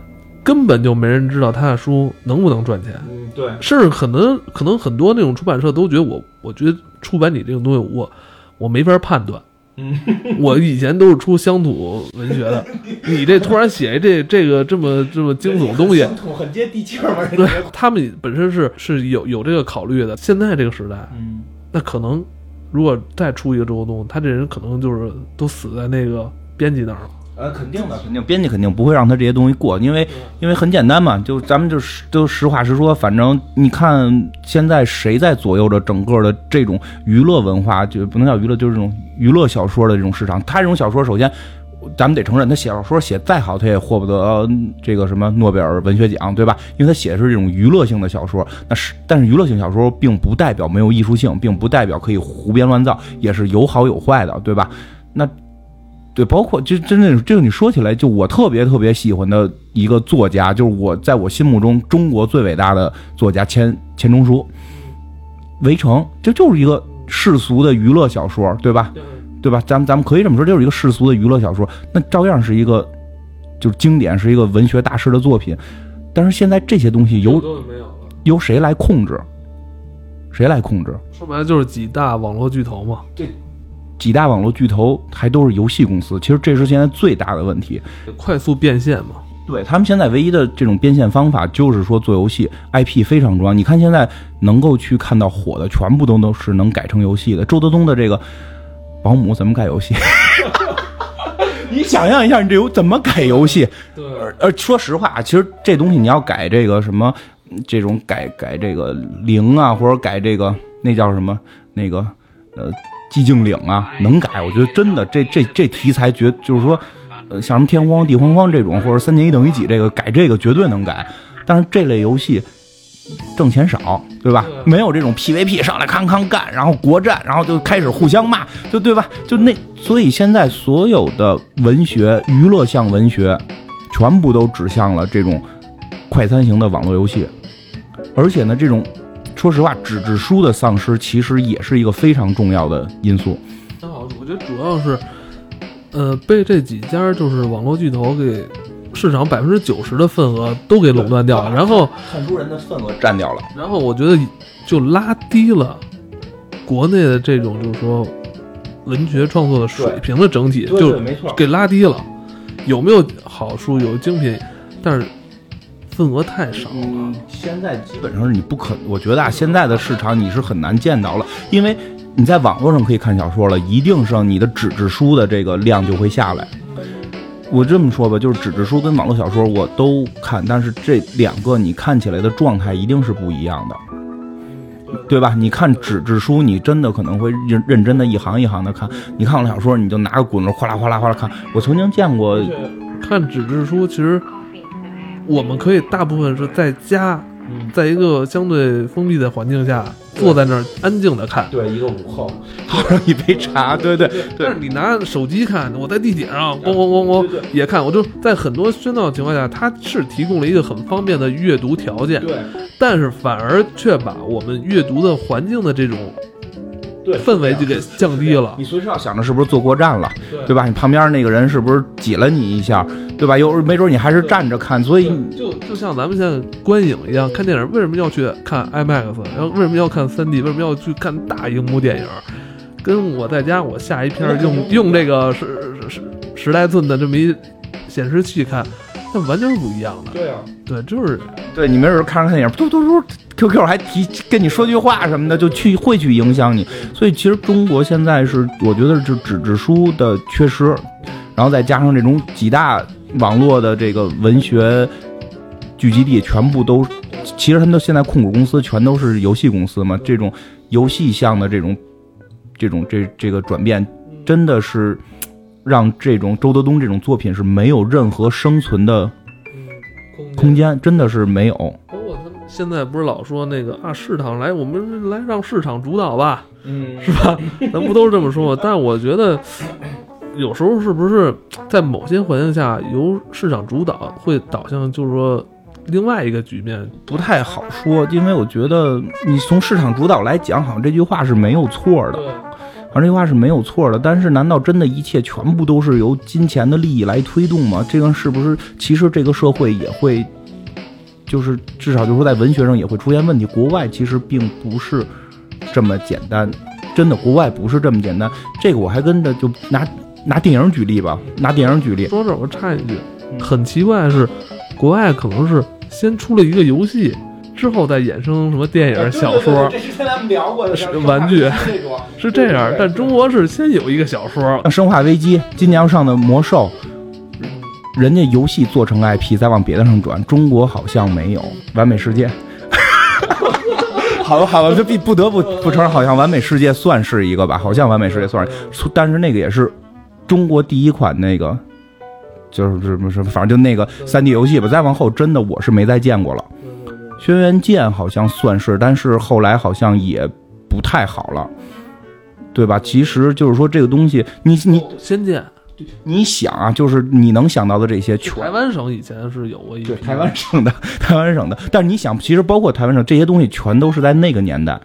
根本就没人知道他的书能不能赚钱，对，甚至可能可能很多那种出版社都觉得我，我觉得出版你这种东西，我我没法判断。嗯，我以前都是出乡土文学的，[laughs] 你这突然写这这个这么这么惊悚东西，乡土很接地气儿对，他们本身是是有有这个考虑的。现在这个时代，嗯，那可能如果再出一个周东，他这人可能就是都死在那个编辑那儿了。呃，肯定的，肯定，编辑肯定不会让他这些东西过，因为，因为很简单嘛，就咱们就都实话实说，反正你看现在谁在左右着整个的这种娱乐文化，就不能叫娱乐，就是这种娱乐小说的这种市场。他这种小说，首先咱们得承认，他写小说写再好，他也获不得这个什么诺贝尔文学奖，对吧？因为他写的是这种娱乐性的小说，那是，但是娱乐性小说并不代表没有艺术性，并不代表可以胡编乱造，也是有好有坏的，对吧？那。对，包括就真的这个你说起来，就我特别特别喜欢的一个作家，就是我在我心目中中国最伟大的作家钱钱钟书，《围城》这就是一个世俗的娱乐小说，对吧？对吧？咱们咱们可以这么说，就是一个世俗的娱乐小说，那照样是一个就是经典，是一个文学大师的作品。但是现在这些东西由由谁来控制？谁来控制？说白了就是几大网络巨头嘛。对。几大网络巨头还都是游戏公司，其实这是现在最大的问题。快速变现嘛？对他们现在唯一的这种变现方法就是说做游戏，IP 非常重要。你看现在能够去看到火的，全部都都是能改成游戏的。周德东的这个保姆怎么改游戏？[laughs] 你想象一下，你这游怎么改游戏？对，呃，说实话，其实这东西你要改这个什么，这种改改这个零啊，或者改这个那叫什么那个呃寂静岭啊，能改。我觉得真的这这这题材绝就是说，呃，像什么天荒地荒荒这种，或者三减一等于几这个改这个绝对能改。但是这类游戏挣钱少，对吧？没有这种 PVP 上来康康干，然后国战，然后就开始互相骂，就对吧？就那，所以现在所有的文学、娱乐向文学，全部都指向了这种快餐型的网络游戏，而且呢，这种说实话，纸质书的丧失其实也是一个非常重要的因素。那好，我觉得主要是，呃，被这几家就是网络巨头给市场百分之九十的份额都给垄断掉了，然后，看书人的份额占掉了。然后我觉得就拉低了国内的这种就是说文学创作的水平的整体，就没错给拉低了。有没有好书，有精品，但是份额太少了。嗯，现在基本上是你不可，我觉得啊，现在的市场你是很难见到了，因为你在网络上可以看小说了，一定是你的纸质书的这个量就会下来。我这么说吧，就是纸质书跟网络小说我都看，但是这两个你看起来的状态一定是不一样的，对吧？你看纸质书，你真的可能会认认真的一行一行的看；你看网络小说，你就拿个滚轮哗啦哗啦哗啦看。我曾经见过，看纸质书，其实我们可以大部分是在家，在一个相对封闭的环境下，坐在那儿安静的看。对一个午后。[laughs] 泡上一杯茶，对对但是你拿手机看，我在地铁上咣咣咣咣也看，我就在很多喧闹的情况下，它是提供了一个很方便的阅读条件，对。但是反而却把我们阅读的环境的这种对氛围就给降低了你。随时要想着是不是坐过站了，对吧？你旁边那个人是不是挤了你一下，对吧？有没准你还是站着看，所以就就像咱们现在观影一样，看电影为什么要去看 IMAX？然后为什么要看 3D？为什么要去看大荧幕电影？跟我在家我下一片用用这个十十十来寸的这么一显示器看，那完全是不一样的。对啊，对，就是对你没准看着看电影，嘟嘟嘟，QQ 还提跟你说句话什么的，就去会去影响你。所以其实中国现在是，我觉得是纸质书的缺失，然后再加上这种几大网络的这个文学聚集地，全部都，其实他们都现在控股公司全都是游戏公司嘛，这种游戏向的这种这种这这个转变，真的是让这种周德东这种作品是没有任何生存的空间，真的是没有。包括他们现在不是老说那个啊，市场来，我们来让市场主导吧，嗯，是吧？[laughs] 咱不都是这么说吗？但我觉得，有时候是不是在某些环境下由市场主导，会导向就是说另外一个局面？不太好说，因为我觉得你从市场主导来讲，好像这句话是没有错的，好像这句话是没有错的。但是，难道真的一切全部都是由金钱的利益来推动吗？这个是不是其实这个社会也会，就是至少就是说在文学上也会出现问题？国外其实并不是这么简单，真的，国外不是这么简单。这个我还跟着就拿拿电影举例吧，拿电影举例，说这我插一句，很奇怪的是，国外可能是先出了一个游戏，之后再衍生什么电影、小说，这是跟咱们聊过的是玩具是这样。但中国是先有一个小说，像《生化危机》今年要上的《魔兽》，人家游戏做成 IP 再往别的上转，中国好像没有《完美世界 [laughs]》。好了，好了，这必不得不不承认，好像《完美世界》算是一个吧，好像《完美世界》算是，但是那个也是中国第一款那个，就是什么什么，反正就那个三 D 游戏吧。再往后，真的我是没再见过了。轩辕剑好像算是，但是后来好像也不太好了，对吧？其实就是说这个东西，你你仙剑，你想啊，就是你能想到的这些全台湾省以前是有过一批对台湾省的，[laughs] 台湾省的。但是你想，其实包括台湾省这些东西，全都是在那个年代，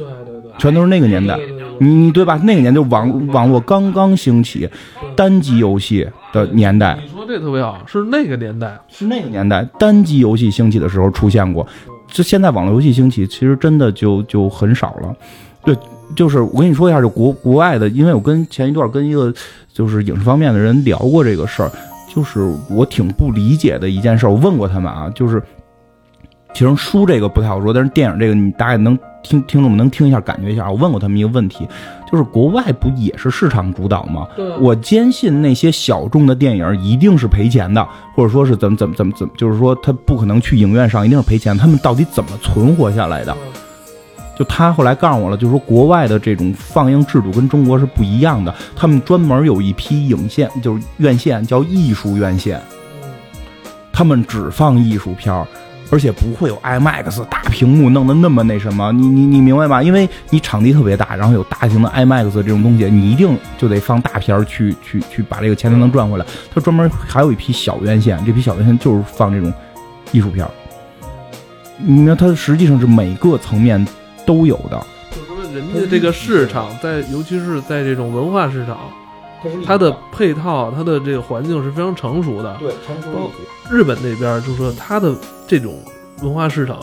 对对对，全都是那个年代。你你对吧？那个年代就网网络刚刚兴起，单机游戏的年代你说这特别好，是那个年代，是那个年代，单机游戏兴起的时候出现过。这现在网络游戏兴起，其实真的就就很少了。对，就是我跟你说一下，就国国外的，因为我跟前一段跟一个就是影视方面的人聊过这个事儿，就是我挺不理解的一件事儿。我问过他们啊，就是其实书这个不太好说，但是电影这个你大概能听听众们能听一下，感觉一下。我问过他们一个问题，就是国外不也是市场主导吗？对我坚信那些小众的电影一定是赔钱的，或者说是怎么怎么怎么怎么，就是说他不可能去影院上，一定是赔钱。他们到底怎么存活下来的？就他后来告诉我了，就是说国外的这种放映制度跟中国是不一样的，他们专门有一批影线，就是院线叫艺术院线，他们只放艺术片儿。而且不会有 IMAX 大屏幕弄得那么那什么，你你你明白吗？因为你场地特别大，然后有大型的 IMAX 这种东西，你一定就得放大片儿去 [laughs] 去去把这个钱才能赚回来。他专门还有一批小院线，这批小院线就是放这种艺术片儿。你看，它实际上是每个层面都有的。就是说人家这个市场在，尤其是在这种文化市场，它的配套、它的这个环境是非常成熟的。对成熟包日本那边就是说它的这种文化市场，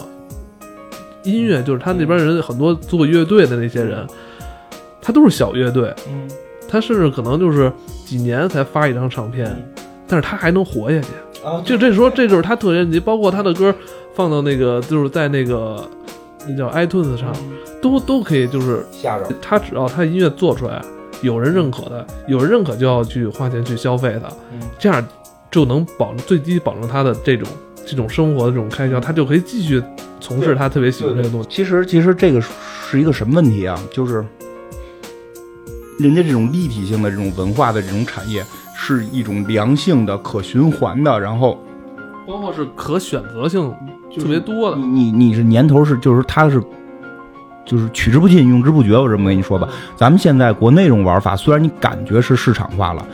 音乐就是他那边人很多做乐队的那些人，他都是小乐队，嗯，他甚至可能就是几年才发一张唱片，但是他还能活下去。啊，就这说，这就是他特别级，包括他的歌放到那个就是在那个那叫 iTunes 上，都都可以，就是吓着。他只要他音乐做出来，有人认可的，有人认可就要去花钱去消费它，嗯这样就能保证最低保证他的这种这种生活的这种开销，他就可以继续从事他特别喜欢这个东西。其实其实这个是一个什么问题啊？就是人家这种立体性的这种文化的这种产业，是一种良性的、可循环的，然后包括是可选择性特别多的你，你你是年头是就是它是。就是取之不尽，用之不绝。我这么跟你说吧，咱们现在国内这种玩法，虽然你感觉是市场化了，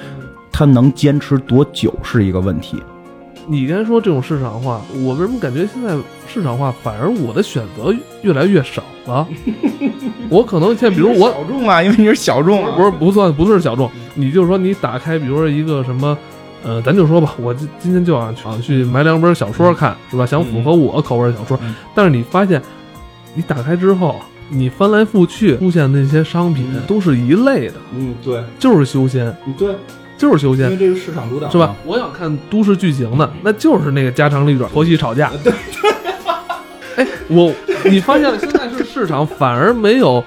它能坚持多久是一个问题。你刚才说这种市场化，我为什么感觉现在市场化反而我的选择越来越少了？[laughs] 我可能现在比如我小众啊，因为你是小众，不是不算不是小众，你就说你打开，比如说一个什么，呃，咱就说吧，我今今天就想去去买两本小说看，是吧？想符合我口味的小说，嗯但是你发现，你打开之后，你翻来覆去出现那些商品都是一类的，嗯，对，就是修仙，对，就是修仙。因为这个市场主导是吧？？我想看都市剧情的，那就是那个家长里短、婆媳吵架。对 [laughs] 哎，我你发现现在是市场反而没有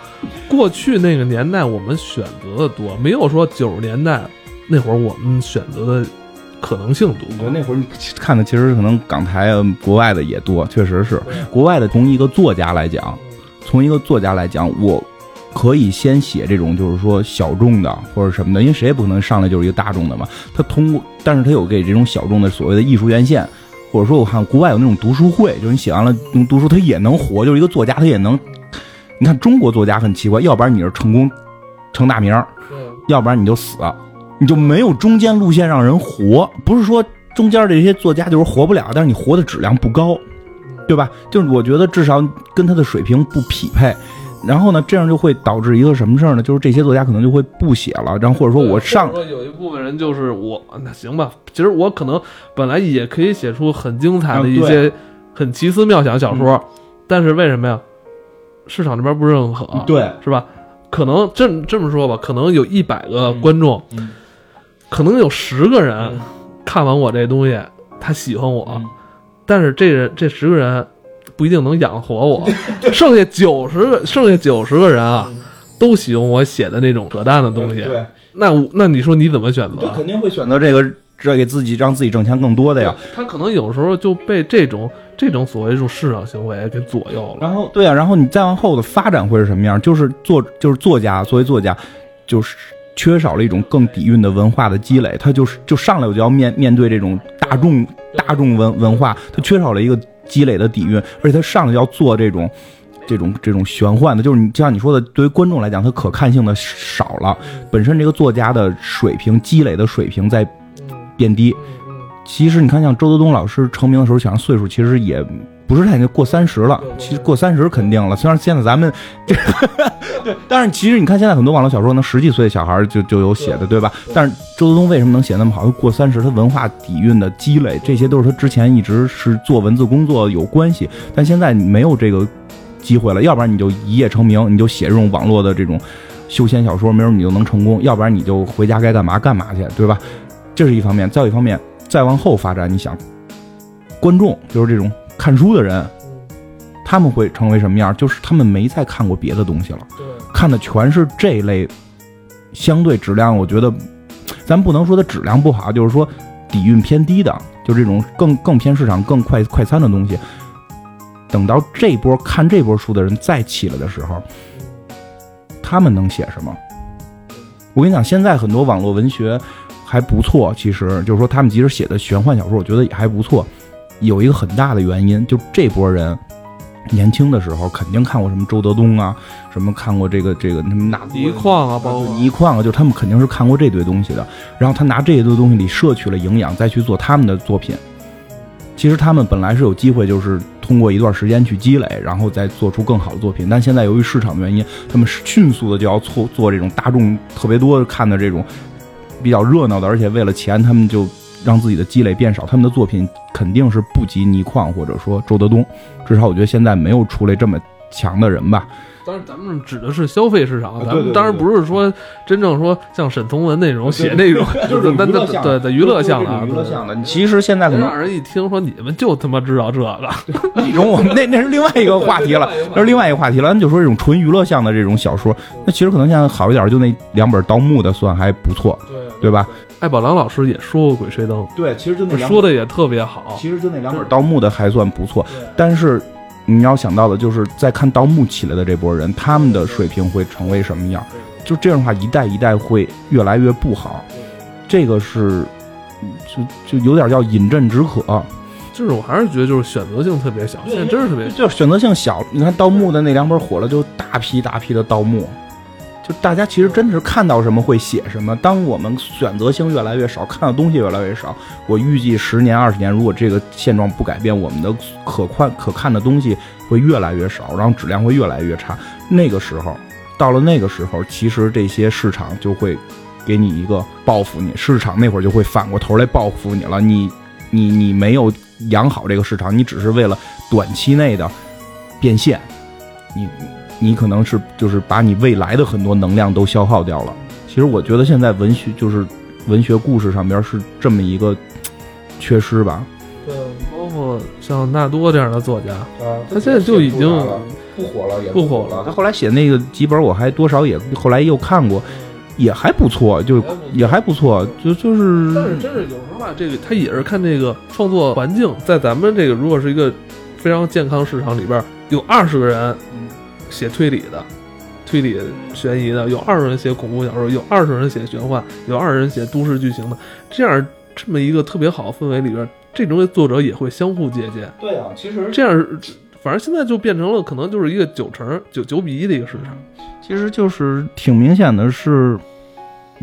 过去那个年代我们选择的多，没有说九十年代那会儿我们选择的可能性多。我觉得那会儿看的其实可能港台啊、国外的也多，确实是国外的。从一个作家来讲，从一个作家来讲，我可以先写这种就是说小众的或者什么的，因为谁也不可能上来就是一个大众的嘛。他通过，但是他有给这种小众的所谓的艺术院线，或者说我看国外有那种读书会，就是你写完了用读书，他也能活，就是一个作家他也能。你看中国作家很奇怪，要不然你是成功成大名儿，要不然你就死，你就没有中间路线让人活。不是说中间这些作家就是活不了，但是你活的质量不高，对吧？就是我觉得至少跟他的水平不匹配。然后呢，这样就会导致一个什么事儿呢？就是这些作家可能就会不写了，然后或者说我上说有一部分人就是我，那行吧，其实我可能本来也可以写出很精彩的一啊些很奇思妙想小说，但是为什么呀？市场这边不认可，对是吧？可能这这么说吧，可能有一百个观众，嗯可能有十个人看完我这东西，他喜欢我，嗯但是这人这十个人不一定能养活我，[laughs] 剩下九十个剩下九十个人啊，都喜欢我写的那种扯淡的东西。对，那我那你说你怎么选择就？肯定会选择这个，这给自己让自己挣钱更多的呀。他可能有时候就被这种这种所谓这种市场行为给左右了。然后对啊，然后你再往后的发展会是什么样？就是作就是作家，作为作家，就是缺少了一种更底蕴的文化的积累，他就是就上来我就要面面对这种大众大众文文化，他缺少了一个积累的底蕴，而且他上来要做这种。这种这种玄幻的，就是你就像你说的，对于观众来讲，他可看性的少了。本身这个作家的水平积累的水平在变低。其实你看，像周德东老师成名的时候，想想岁数其实也不是太过三十了。其实过三十肯定了，虽然现在咱们这 [laughs] 对，但是其实你看现在很多网络小说，能十几岁的小孩就就有写的，对吧？但是周泽东为什么能写那么好？过三十，他文化底蕴的积累，这些都是他之前一直是做文字工作有关系。但现在你没有这个机会了，要不然你就一夜成名，你就写这种网络的这种修仙小说，没准你就能成功；要不然你就回家该干嘛干嘛去，对吧？这是一方面，再有一方面，再往后发展，你想，观众就是这种看书的人，他们会成为什么样？就是他们没再看过别的东西了，看的全是这类相对质量，我觉得咱不能说它质量不好，就是说底蕴偏低的，就这种更更偏市场、更快快餐的东西。等到这波看这波书的人再起来的时候，他们能写什么？我跟你讲，现在很多网络文学还不错，其实就是说他们即使写的玄幻小说，我觉得也还不错。有一个很大的原因，就这波人年轻的时候肯定看过什么周德东啊，什么看过这个这个什么那泥矿啊，包括泥矿啊，就是他们肯定是看过这堆东西的。然后他拿这一堆东西里摄取了营养，再去做他们的作品。其实他们本来是有机会，就是通过一段时间去积累，然后再做出更好的作品。但现在由于市场原因，他们迅速的就要做做这种大众特别多看的这种比较热闹的，而且为了钱，他们就让自己的积累变少。他们的作品肯定是不及倪匡或者说周德东，至少我觉得现在没有出来这么强的人吧。当然，咱们指的是消费市场，咱们当然不是说真正说像沈从文那种写那种，[laughs] 就是那那娱乐向对对娱乐向的啊，娱乐向的。其实现在可能让人一听说你们就他妈知道这个，[laughs] 那种我们那那是另外一个话题了，那是另外一个话题了。咱就说这种纯娱乐向的这种小说，那其实可能现在好一点，就那两本盗墓的算还不错，对对吧？艾宝良老师也说过《鬼吹灯对，其实就那》，说的也特别好。其实就那两本盗墓的还算不错，但是你要想到的就是在看盗墓起来的这波人，他们的水平会成为什么样？就这样的话，一代一代会越来越不好。这个是，就就有点叫饮鸩止渴。就是我还是觉得就是选择性特别小，现在真是特别小。就选择性小。你看盗墓的那两本火了，就大批大批的盗墓，就大家其实真的是看到什么会写什么。当我们选择性越来越少，看到东西越来越少，我预计十年二十年，如果这个现状不改变，我们的可看可看的东西会越来越少，然后质量会越来越差。那个时候，到了那个时候，其实这些市场就会给你一个报复你，市场那会儿就会反过头来报复你了。你你你没有养好这个市场，你只是为了短期内的变现，你你可能是就是把你未来的很多能量都消耗掉了。其实我觉得现在文学就是文学故事上边是这么一个缺失吧。对，包括像纳多这样的作家，啊，他现在就已经不火了，也不火了他后来写那个几本，我还多少也后来又看过，也还不错，就也还不错，就就是但是真是有时候吧，这个他也是看这个创作环境，在咱们这个如果是一个非常健康市场里边，有二十个人写推理的，推理悬疑的，有二十人写恐怖小说，有二十人写玄幻，有二十人写都市剧情的，这样这么一个特别好的氛围里边，这种作者也会相互借鉴，对啊，其实这样反正现在就变成了可能就是一个九成九九比一的一个市场。其实就是挺明显的是，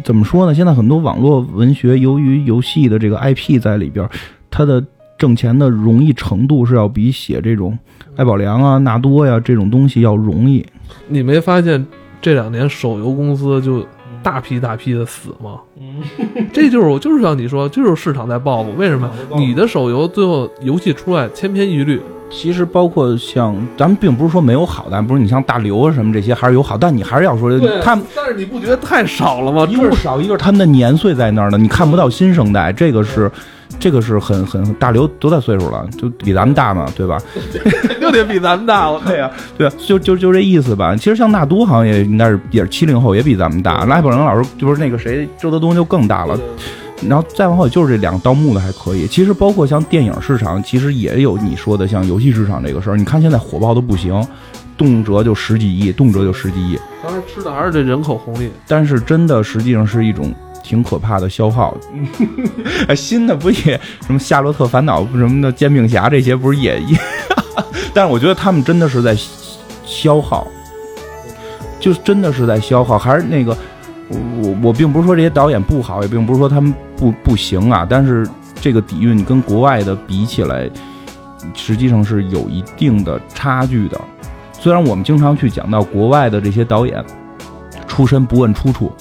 怎么说呢？现在很多网络文学由于游戏的这个 IP 在里边，它的挣钱的容易程度是要比写这种艾宝良啊、纳多呀这种东西要容易。你没发现这两年手游公司就大批大批的死吗？这就是我就是像你说，就是市场在报复。为什么？你的手游最后游戏出来千篇一律，其实包括像咱们并不是说没有好的，不是你像大刘啊什么这些还是有好，但你还是要说他们。但是你不觉得太少了吗？一个是少，一个是他们的年岁在那儿呢，你看不到新生代，这个是，这个是很很大刘多大岁数了？就比咱们大嘛，对吧？[laughs] 就得比咱们大。我对呀、对、啊，就就就这意思吧。其实像纳都好像也应该是也是七零后，也比咱们大。赖宝良老师就是那个谁周德东就更大了。然后再往后就是这两个盗墓的还可以。其实包括像电影市场，其实也有你说的像游戏市场这个事儿。你看现在火爆的不行，动辄就十几亿，动辄就十几亿。当然吃的还是这人口红利。但是真的实际上是一种挺可怕的消耗。[laughs] 新的不也什么夏洛特烦恼什么的煎饼侠这些不是也也？[laughs] 但是我觉得他们真的是在消耗，就真的是在消耗。还是那个，我我并不是说这些导演不好，也并不是说他们不不行啊。但是这个底蕴跟国外的比起来，实际上是有一定的差距的。虽然我们经常去讲到国外的这些导演出身不问出处，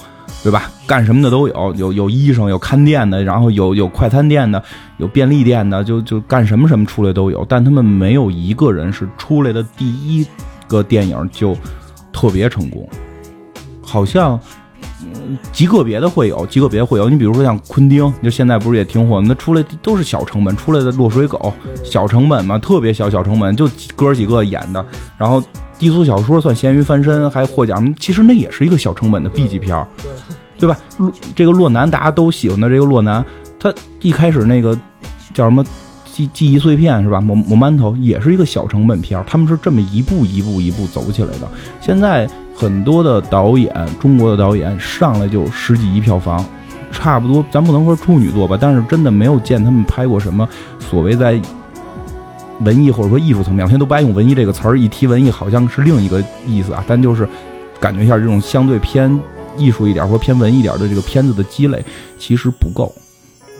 对吧？干什么的都有，有有医生，有看店的，然后有有快餐店的，有便利店的，就就干什么什么出来都有。但他们没有一个人是出来的第一个电影就特别成功，好像极个别的会有，极个别会有。你比如说像昆汀，就现在不是也挺火的，那出来都是小成本出来的落水狗，小成本嘛，特别小小成本，就哥几个演的。然后低俗小说算咸鱼翻身还获奖，其实那也是一个小成本的 B 级片儿，对吧？洛这个洛南大家都喜欢的这个洛南，他一开始那个叫什么记记忆碎片是吧？某某馒头也是一个小成本片儿，他们是这么一步一步一步走起来的。现在很多的导演，中国的导演上来就十几亿票房，差不多，咱不能说处女作吧，但是真的没有见他们拍过什么所谓在文艺或者说艺术层面，我现在都不爱用文艺这个词儿，一提文艺好像是另一个意思啊，但就是感觉一下这种相对偏艺术一点或偏文艺一点的这个片子的积累其实不够，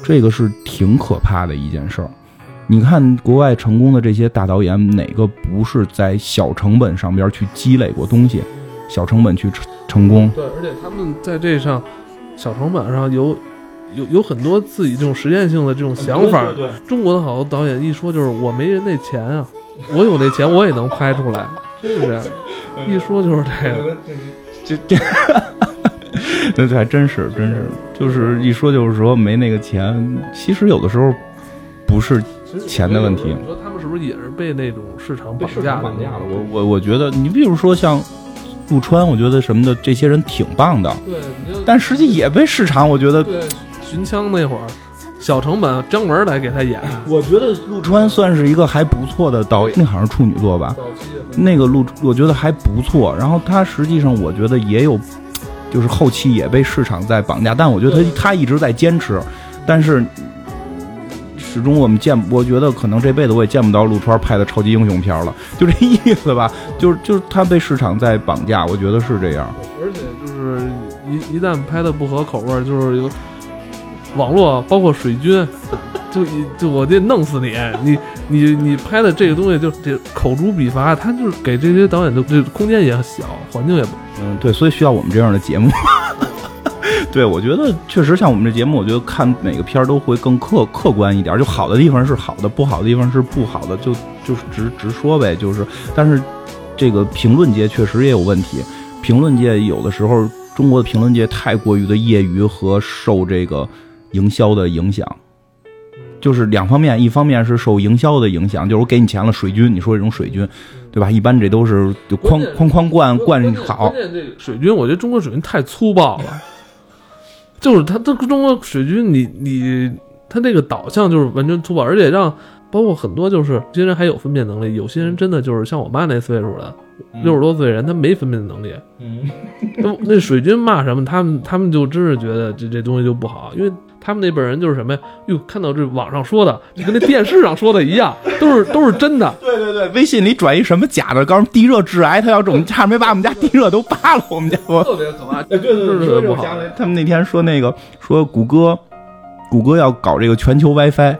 这个是挺可怕的一件事儿。你看国外成功的这些大导演，哪个不是在小成本上边去积累过东西，小成本去成成功？对，而且他们在这上小成本上有有有很多自己这种实验性的这种想法。对，中国的好多导演一说就是我没人那钱啊，我有那钱我也能拍出来，是不是？一说就是这个。这这，[laughs] 那这还真是真是，就是一说就是说没那个钱，其实有的时候不是钱的问题。你说他们是不是也是被那种市场绑架了？我我我觉得，你比如说像陆川，我觉得什么的，这些人挺棒的，对，但实际也被市场，我觉得，对寻枪那会儿，小成本姜文来给他演，我觉得陆川算是一个还不错的导演，那好像是处女座吧，那个陆我觉得还不错。然后他实际上我觉得也有，就是后期也被市场在绑架，但我觉得他他一直在坚持，但是。始终我们见，我觉得可能这辈子我也见不到陆川拍的超级英雄片了，就这意思吧。就是就是他被市场在绑架，我觉得是这样。而且就是一一旦拍的不合口味，就是有网络包括水军，[laughs] 就一就我得弄死你，你你你拍的这个东西就这口诛笔伐，他就是给这些导演的这空间也小，环境也不嗯，对，所以需要我们这样的节目。对，我觉得确实像我们这节目，我觉得看每个片儿都会更客客观一点，就好的地方是好的，不好的地方是不好的，就就是直直说呗。就是，但是这个评论界确实也有问题，评论界有的时候中国的评论界太过于的业余和受这个营销的影响，就是两方面，一方面是受营销的影响，就是我给你钱了，水军，你说这种水军，对吧？一般这都是就哐哐哐灌灌好关，键这水军，我觉得中国水军太粗暴了，就是他这中国水军，你你他这个导向就是完全粗暴，而且让包括很多就是有些人还有分辨能力，有些人真的就是像我妈那岁数的六十多岁人，他没分辨能力。嗯，那那水军骂什么，他们他们就真是觉得这这东西就不好，因为他们那辈人就是什么呀？哟，看到这网上说的，就跟那电视上说的一样，[laughs] 都是都是真的。对对对，微信里转一什么假的，告诉地热致癌，他要这种差点没把我们家地热都扒了，我们家我。特别可怕，对对对特别不好。他们那天说那个说谷歌，谷歌要搞这个全球 WiFi，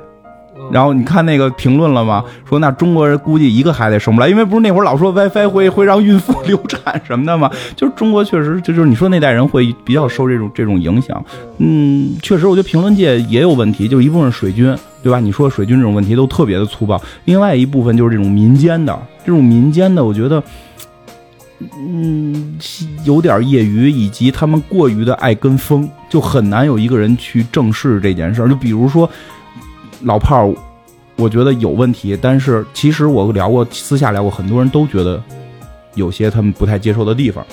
然后你看那个评论了吗？说那中国人估计一个孩子也生不来，因为不是那会儿老说 WiFi 会会让孕妇流产什么的吗？就是中国确实，就就是你说那代人会比较受这种这种影响。嗯，确实，我觉得评论界也有问题，就是一部分水军，对吧？你说水军这种问题都特别的粗暴，另外一部分就是这种民间的，这种民间的，我觉得。嗯，有点业余，以及他们过于的爱跟风，就很难有一个人去正视这件事儿。就比如说老炮儿，我觉得有问题，但是其实我聊过，私下聊过，很多人都觉得有些他们不太接受的地方。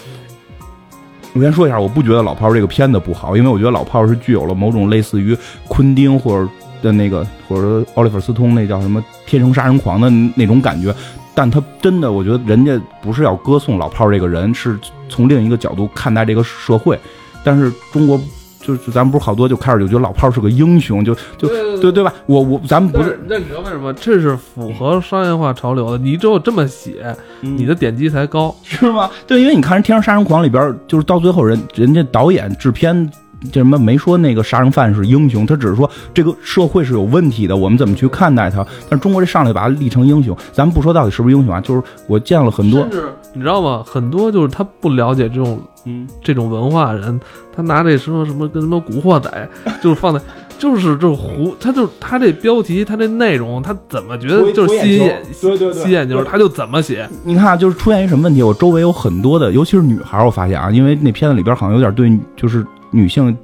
我先说一下，我不觉得老炮儿这个片子不好，因为我觉得老炮儿是具有了某种类似于昆汀或者的那个，或者说奥利弗斯通那叫什么《天生杀人狂》的那种感觉。但他真的，我觉得人家不是要歌颂老炮儿这个人，是从另一个角度看待这个社会。但是中国就是咱们不是好多就开始就觉得老炮儿是个英雄，就就对对对吧？我我咱们不是，那你知道为什么？这是符合商业化潮流的。你只有这么写，你的点击才高。[laughs] 是吗？对，因为你看人《天生杀人狂》里边，就是到最后人人家导演制片。这什么没说那个杀人犯是英雄，他只是说这个社会是有问题的，我们怎么去看待他？但中国这上来把他立成英雄，咱们不说到底是不是英雄啊，就是我见了很多甚，至你知道吗？很多就是他不了解这种嗯，这种文化人，他拿这什么什么跟什么古惑仔，[laughs] 就是放在就是这胡，他就他这标题，他这内容，他怎么觉得就是吸引眼，对对吸眼球，他就怎么写。你看啊，就是出现一什么问题？我周围有很多的，尤其是女孩，我发现啊，因为那片子里边好像有点对，就是女性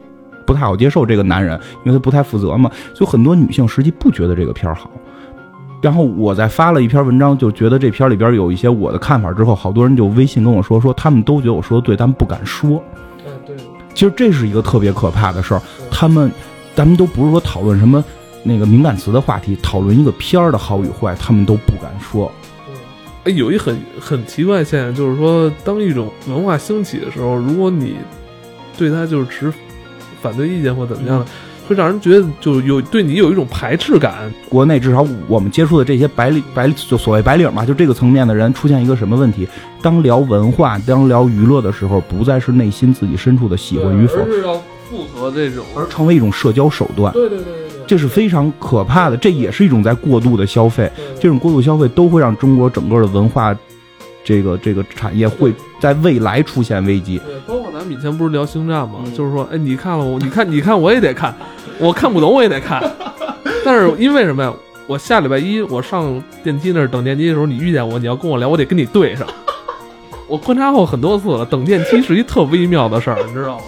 不太好接受这个男人，因为他不太负责嘛，所以很多女性实际不觉得这个片儿好。然后我在发了一篇文章，就觉得这篇里边有一些我的看法之后，好多人就微信跟我说，说他们都觉得我说的对，但不敢说。嗯，对。其实这是一个特别可怕的事儿，他们，咱们都不是说讨论什么那个敏感词的话题，讨论一个片儿的好与坏，他们都不敢说。哎，有一很很奇怪现象，就是说，当一种文化兴起的时候，如果你对它就是持反对意见或怎么样的，会让人觉得就有对你有一种排斥感。国内至少我们接触的这些白领白就所谓白领嘛，就这个层面的人出现一个什么问题？当聊文化、当聊娱乐的时候，不再是内心自己深处的喜欢与否，而是要符合这种，而成为一种社交手段。对对对对对，这是非常可怕的，这也是一种在过度的消费。这种过度消费都会让中国整个的文化，这个这个产业会在未来出现危机。对，包括咱们以前不是聊星战吗，嗯就是说，哎，你看了我，你看，你看我也得看，我看不懂我也得看，[laughs] 但是因为什么呀？我下礼拜一我上电梯那儿等电梯的时候，你遇见我，你要跟我聊，我得跟你对上。我观察过很多次了，等电梯是一特微妙的事儿，你知道吗？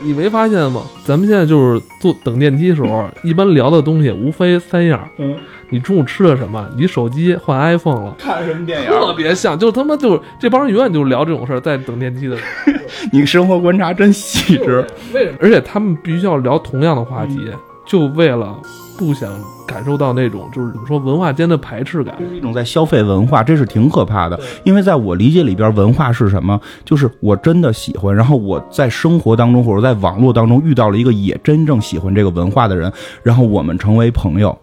你没发现吗？咱们现在就是坐等电梯的时候，一般聊的东西无非三样：嗯，你中午吃的什么？你手机换 iPhone 了，看什么电影特别像，就他妈就这帮人永远就聊这种事儿，在等电梯的时候。[laughs] 你生活观察真细致。为什么？而且他们必须要聊同样的话题，就为了不想感受到那种就是怎么说文化间的排斥感这。是一种在消费文化，这是挺可怕的。因为在我理解里边，文化是什么？就是我真的喜欢，然后我在生活当中或者在网络当中遇到了一个也真正喜欢这个文化的人，然后我们成为朋友，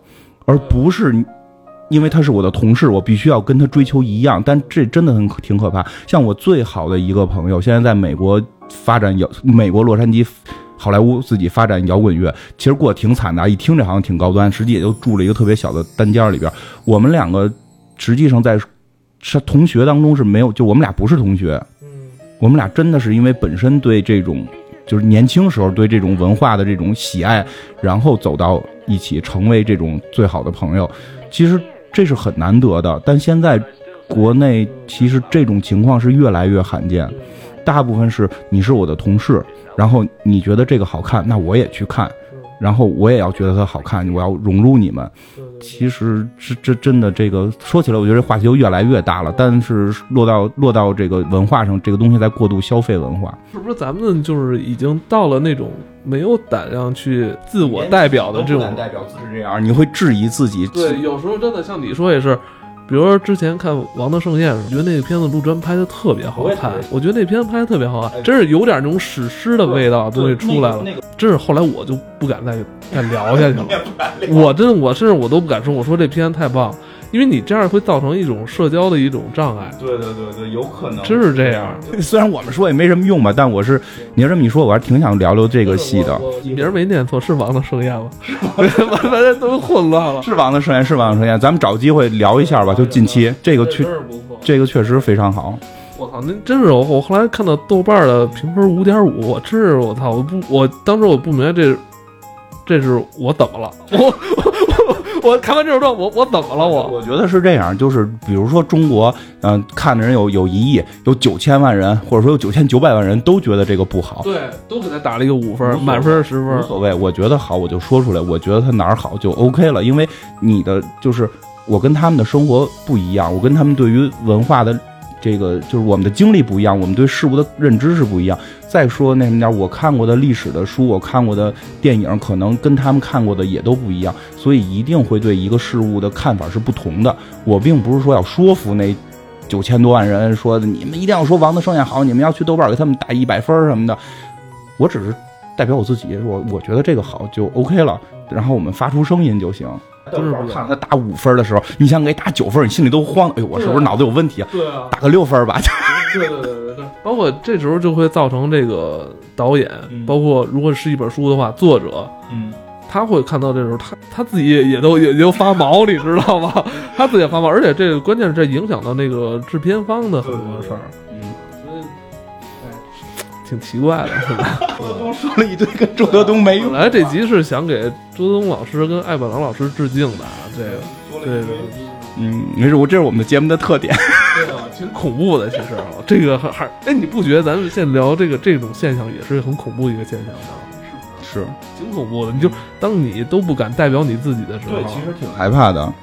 而不是因为他是我的同事，我必须要跟他追求一样。但这真的很挺可怕。像我最好的一个朋友，现在在美国发展有，美国洛杉矶。好莱坞自己发展摇滚乐，其实过得挺惨的啊。一听这好像挺高端，实际也就住了一个特别小的单间里边。我们两个实际上在是同学当中是没有，就我们俩不是同学，嗯，我们俩真的是因为本身对这种就是年轻时候对这种文化的这种喜爱，然后走到一起，成为这种最好的朋友。其实这是很难得的，但现在国内其实这种情况是越来越罕见，大部分是你是我的同事，然后你觉得这个好看，那我也去看。然后我也要觉得它好看，我要融入你们。其实这这真的这个说起来，我觉得这话题就越来越大了。但是落到落到这个文化上，这个东西在过度消费文化，是不是咱们就是已经到了那种没有胆量去自我代表的这种？代表自是这样，你会质疑自己。对，有时候真的像你说也是。比如说之前看《王的盛宴》时，觉得那个片子陆川拍的特别好看，我觉得那片子拍的特别好看，真是有点那种史诗的味道东西出来了。真是后来我就不敢再再聊下去了，[laughs] 我真的我甚至我都不敢说，我说这片子太棒，因为你这样会造成一种社交的一种障碍。对对对对，有可能真是这样。[laughs] 虽然我们说也没什么用吧，但我是你要这么一说，我还挺想聊聊这个戏的。你名儿没念错，是《王的盛宴》吗？完大家都混乱了。是王的盛宴，是王的盛宴，咱们找机会聊一下吧。就近期这个确。这个确实非常好。我操，那真是我！我后来看到豆瓣的评分五点五，我真是我操！我不，我当时我不明白这，这是我怎么了？[laughs] 我 [laughs] 我我看完这首歌，我我怎么了？我我觉得是这样，就是比如说中国，嗯、看的人有有一亿，有九千万人，或者说有九千九百万人都觉得这个不好，对都给他打了一个五分，满分十分。无所谓。我觉得好，我就说出来。我觉得他哪儿好就 OK 了，因为你的就是我跟他们的生活不一样，我跟他们对于文化的这个就是我们的经历不一样，我们对事物的认知是不一样。再说那什么点儿，我看过的历史的书，我看过的电影，可能跟他们看过的也都不一样，所以一定会对一个事物的看法是不同的。我并不是说要说服那九千多万人，说你们一定要说《王的盛宴》好，你们要去豆瓣给他们打一百分儿什么的。我只是代表我自己，我我觉得这个好就 OK 了，然后我们发出声音就行。就是看他打五分的时候，你想给打九分，你心里都慌。哎呦，我是不是脑子有问题啊？对啊，打个六分吧。对对对对对，[laughs] 包括这时候就会造成这个导演，嗯包括如果是一本书的话，作者嗯，他会看到这时候，他他自己也也都也就发毛，你知道吗？他自己也发毛，而且这个关键是这影响到那个制片方的很多事儿。嗯，所以，哎，挺奇怪的，是吧？[laughs] 说了一堆跟周德东没用。本来这集是想给周德东老师跟艾宝郎老师致敬的，啊，这个这个嗯，没事，我这是我们的节目的特点。对啊 [laughs] 挺恐怖的，其实啊，这个还还哎，你不觉得咱们现在聊这个这种现象也是很恐怖的一个现象吗？是，挺恐怖的。你就当你都不敢代表你自己的时候，对，其实挺害怕的。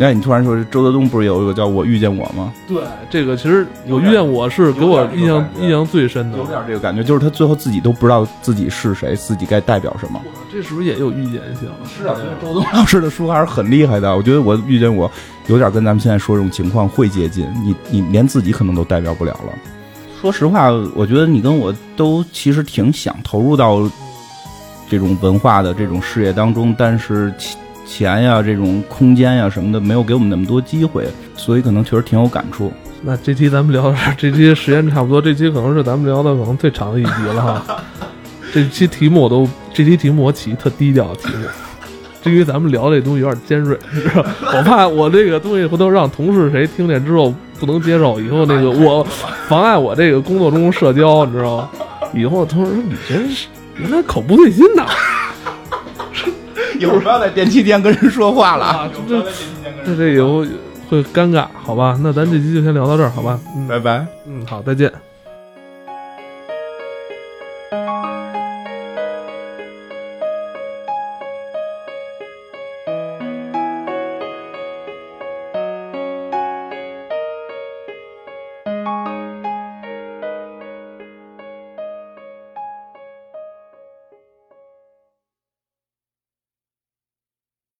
哎，你突然说周德东不是有一个叫我遇见我吗？对，这个其实我遇见我是给我印象印象最深的，有点这个感觉，就是他最后自己都不知道自己是谁，自己该代表什么。这是不是也有预见性？是啊，周东 [laughs] 老师的书还是很厉害的。我觉得我遇见我有点跟咱们现在说这种情况会接近，你你连自己可能都代表不了了。说实话，我觉得你跟我都其实挺想投入到这种文化的这种事业当中，但是。钱呀，这种空间呀什么的，没有给我们那么多机会，所以可能确实挺有感触。那这期咱们聊的 [laughs] 这期时间差不多，这期可能是咱们聊的可能最长的一集了哈。[laughs] 这期题目我都，这期题目我起特低调的题目，因为咱们聊这东西有点尖锐，我怕我这个东西回头让同事谁听见之后不能接受，以后那个 [laughs] 我妨碍我这个工作中社交，你知道吗？以后同事说你这是原来口不对心呐。一会儿不要在电梯间跟人说话了，这这这以后会尴尬，好吧？那咱这期就先聊到这儿，好吧？嗯拜拜。嗯，好，再见。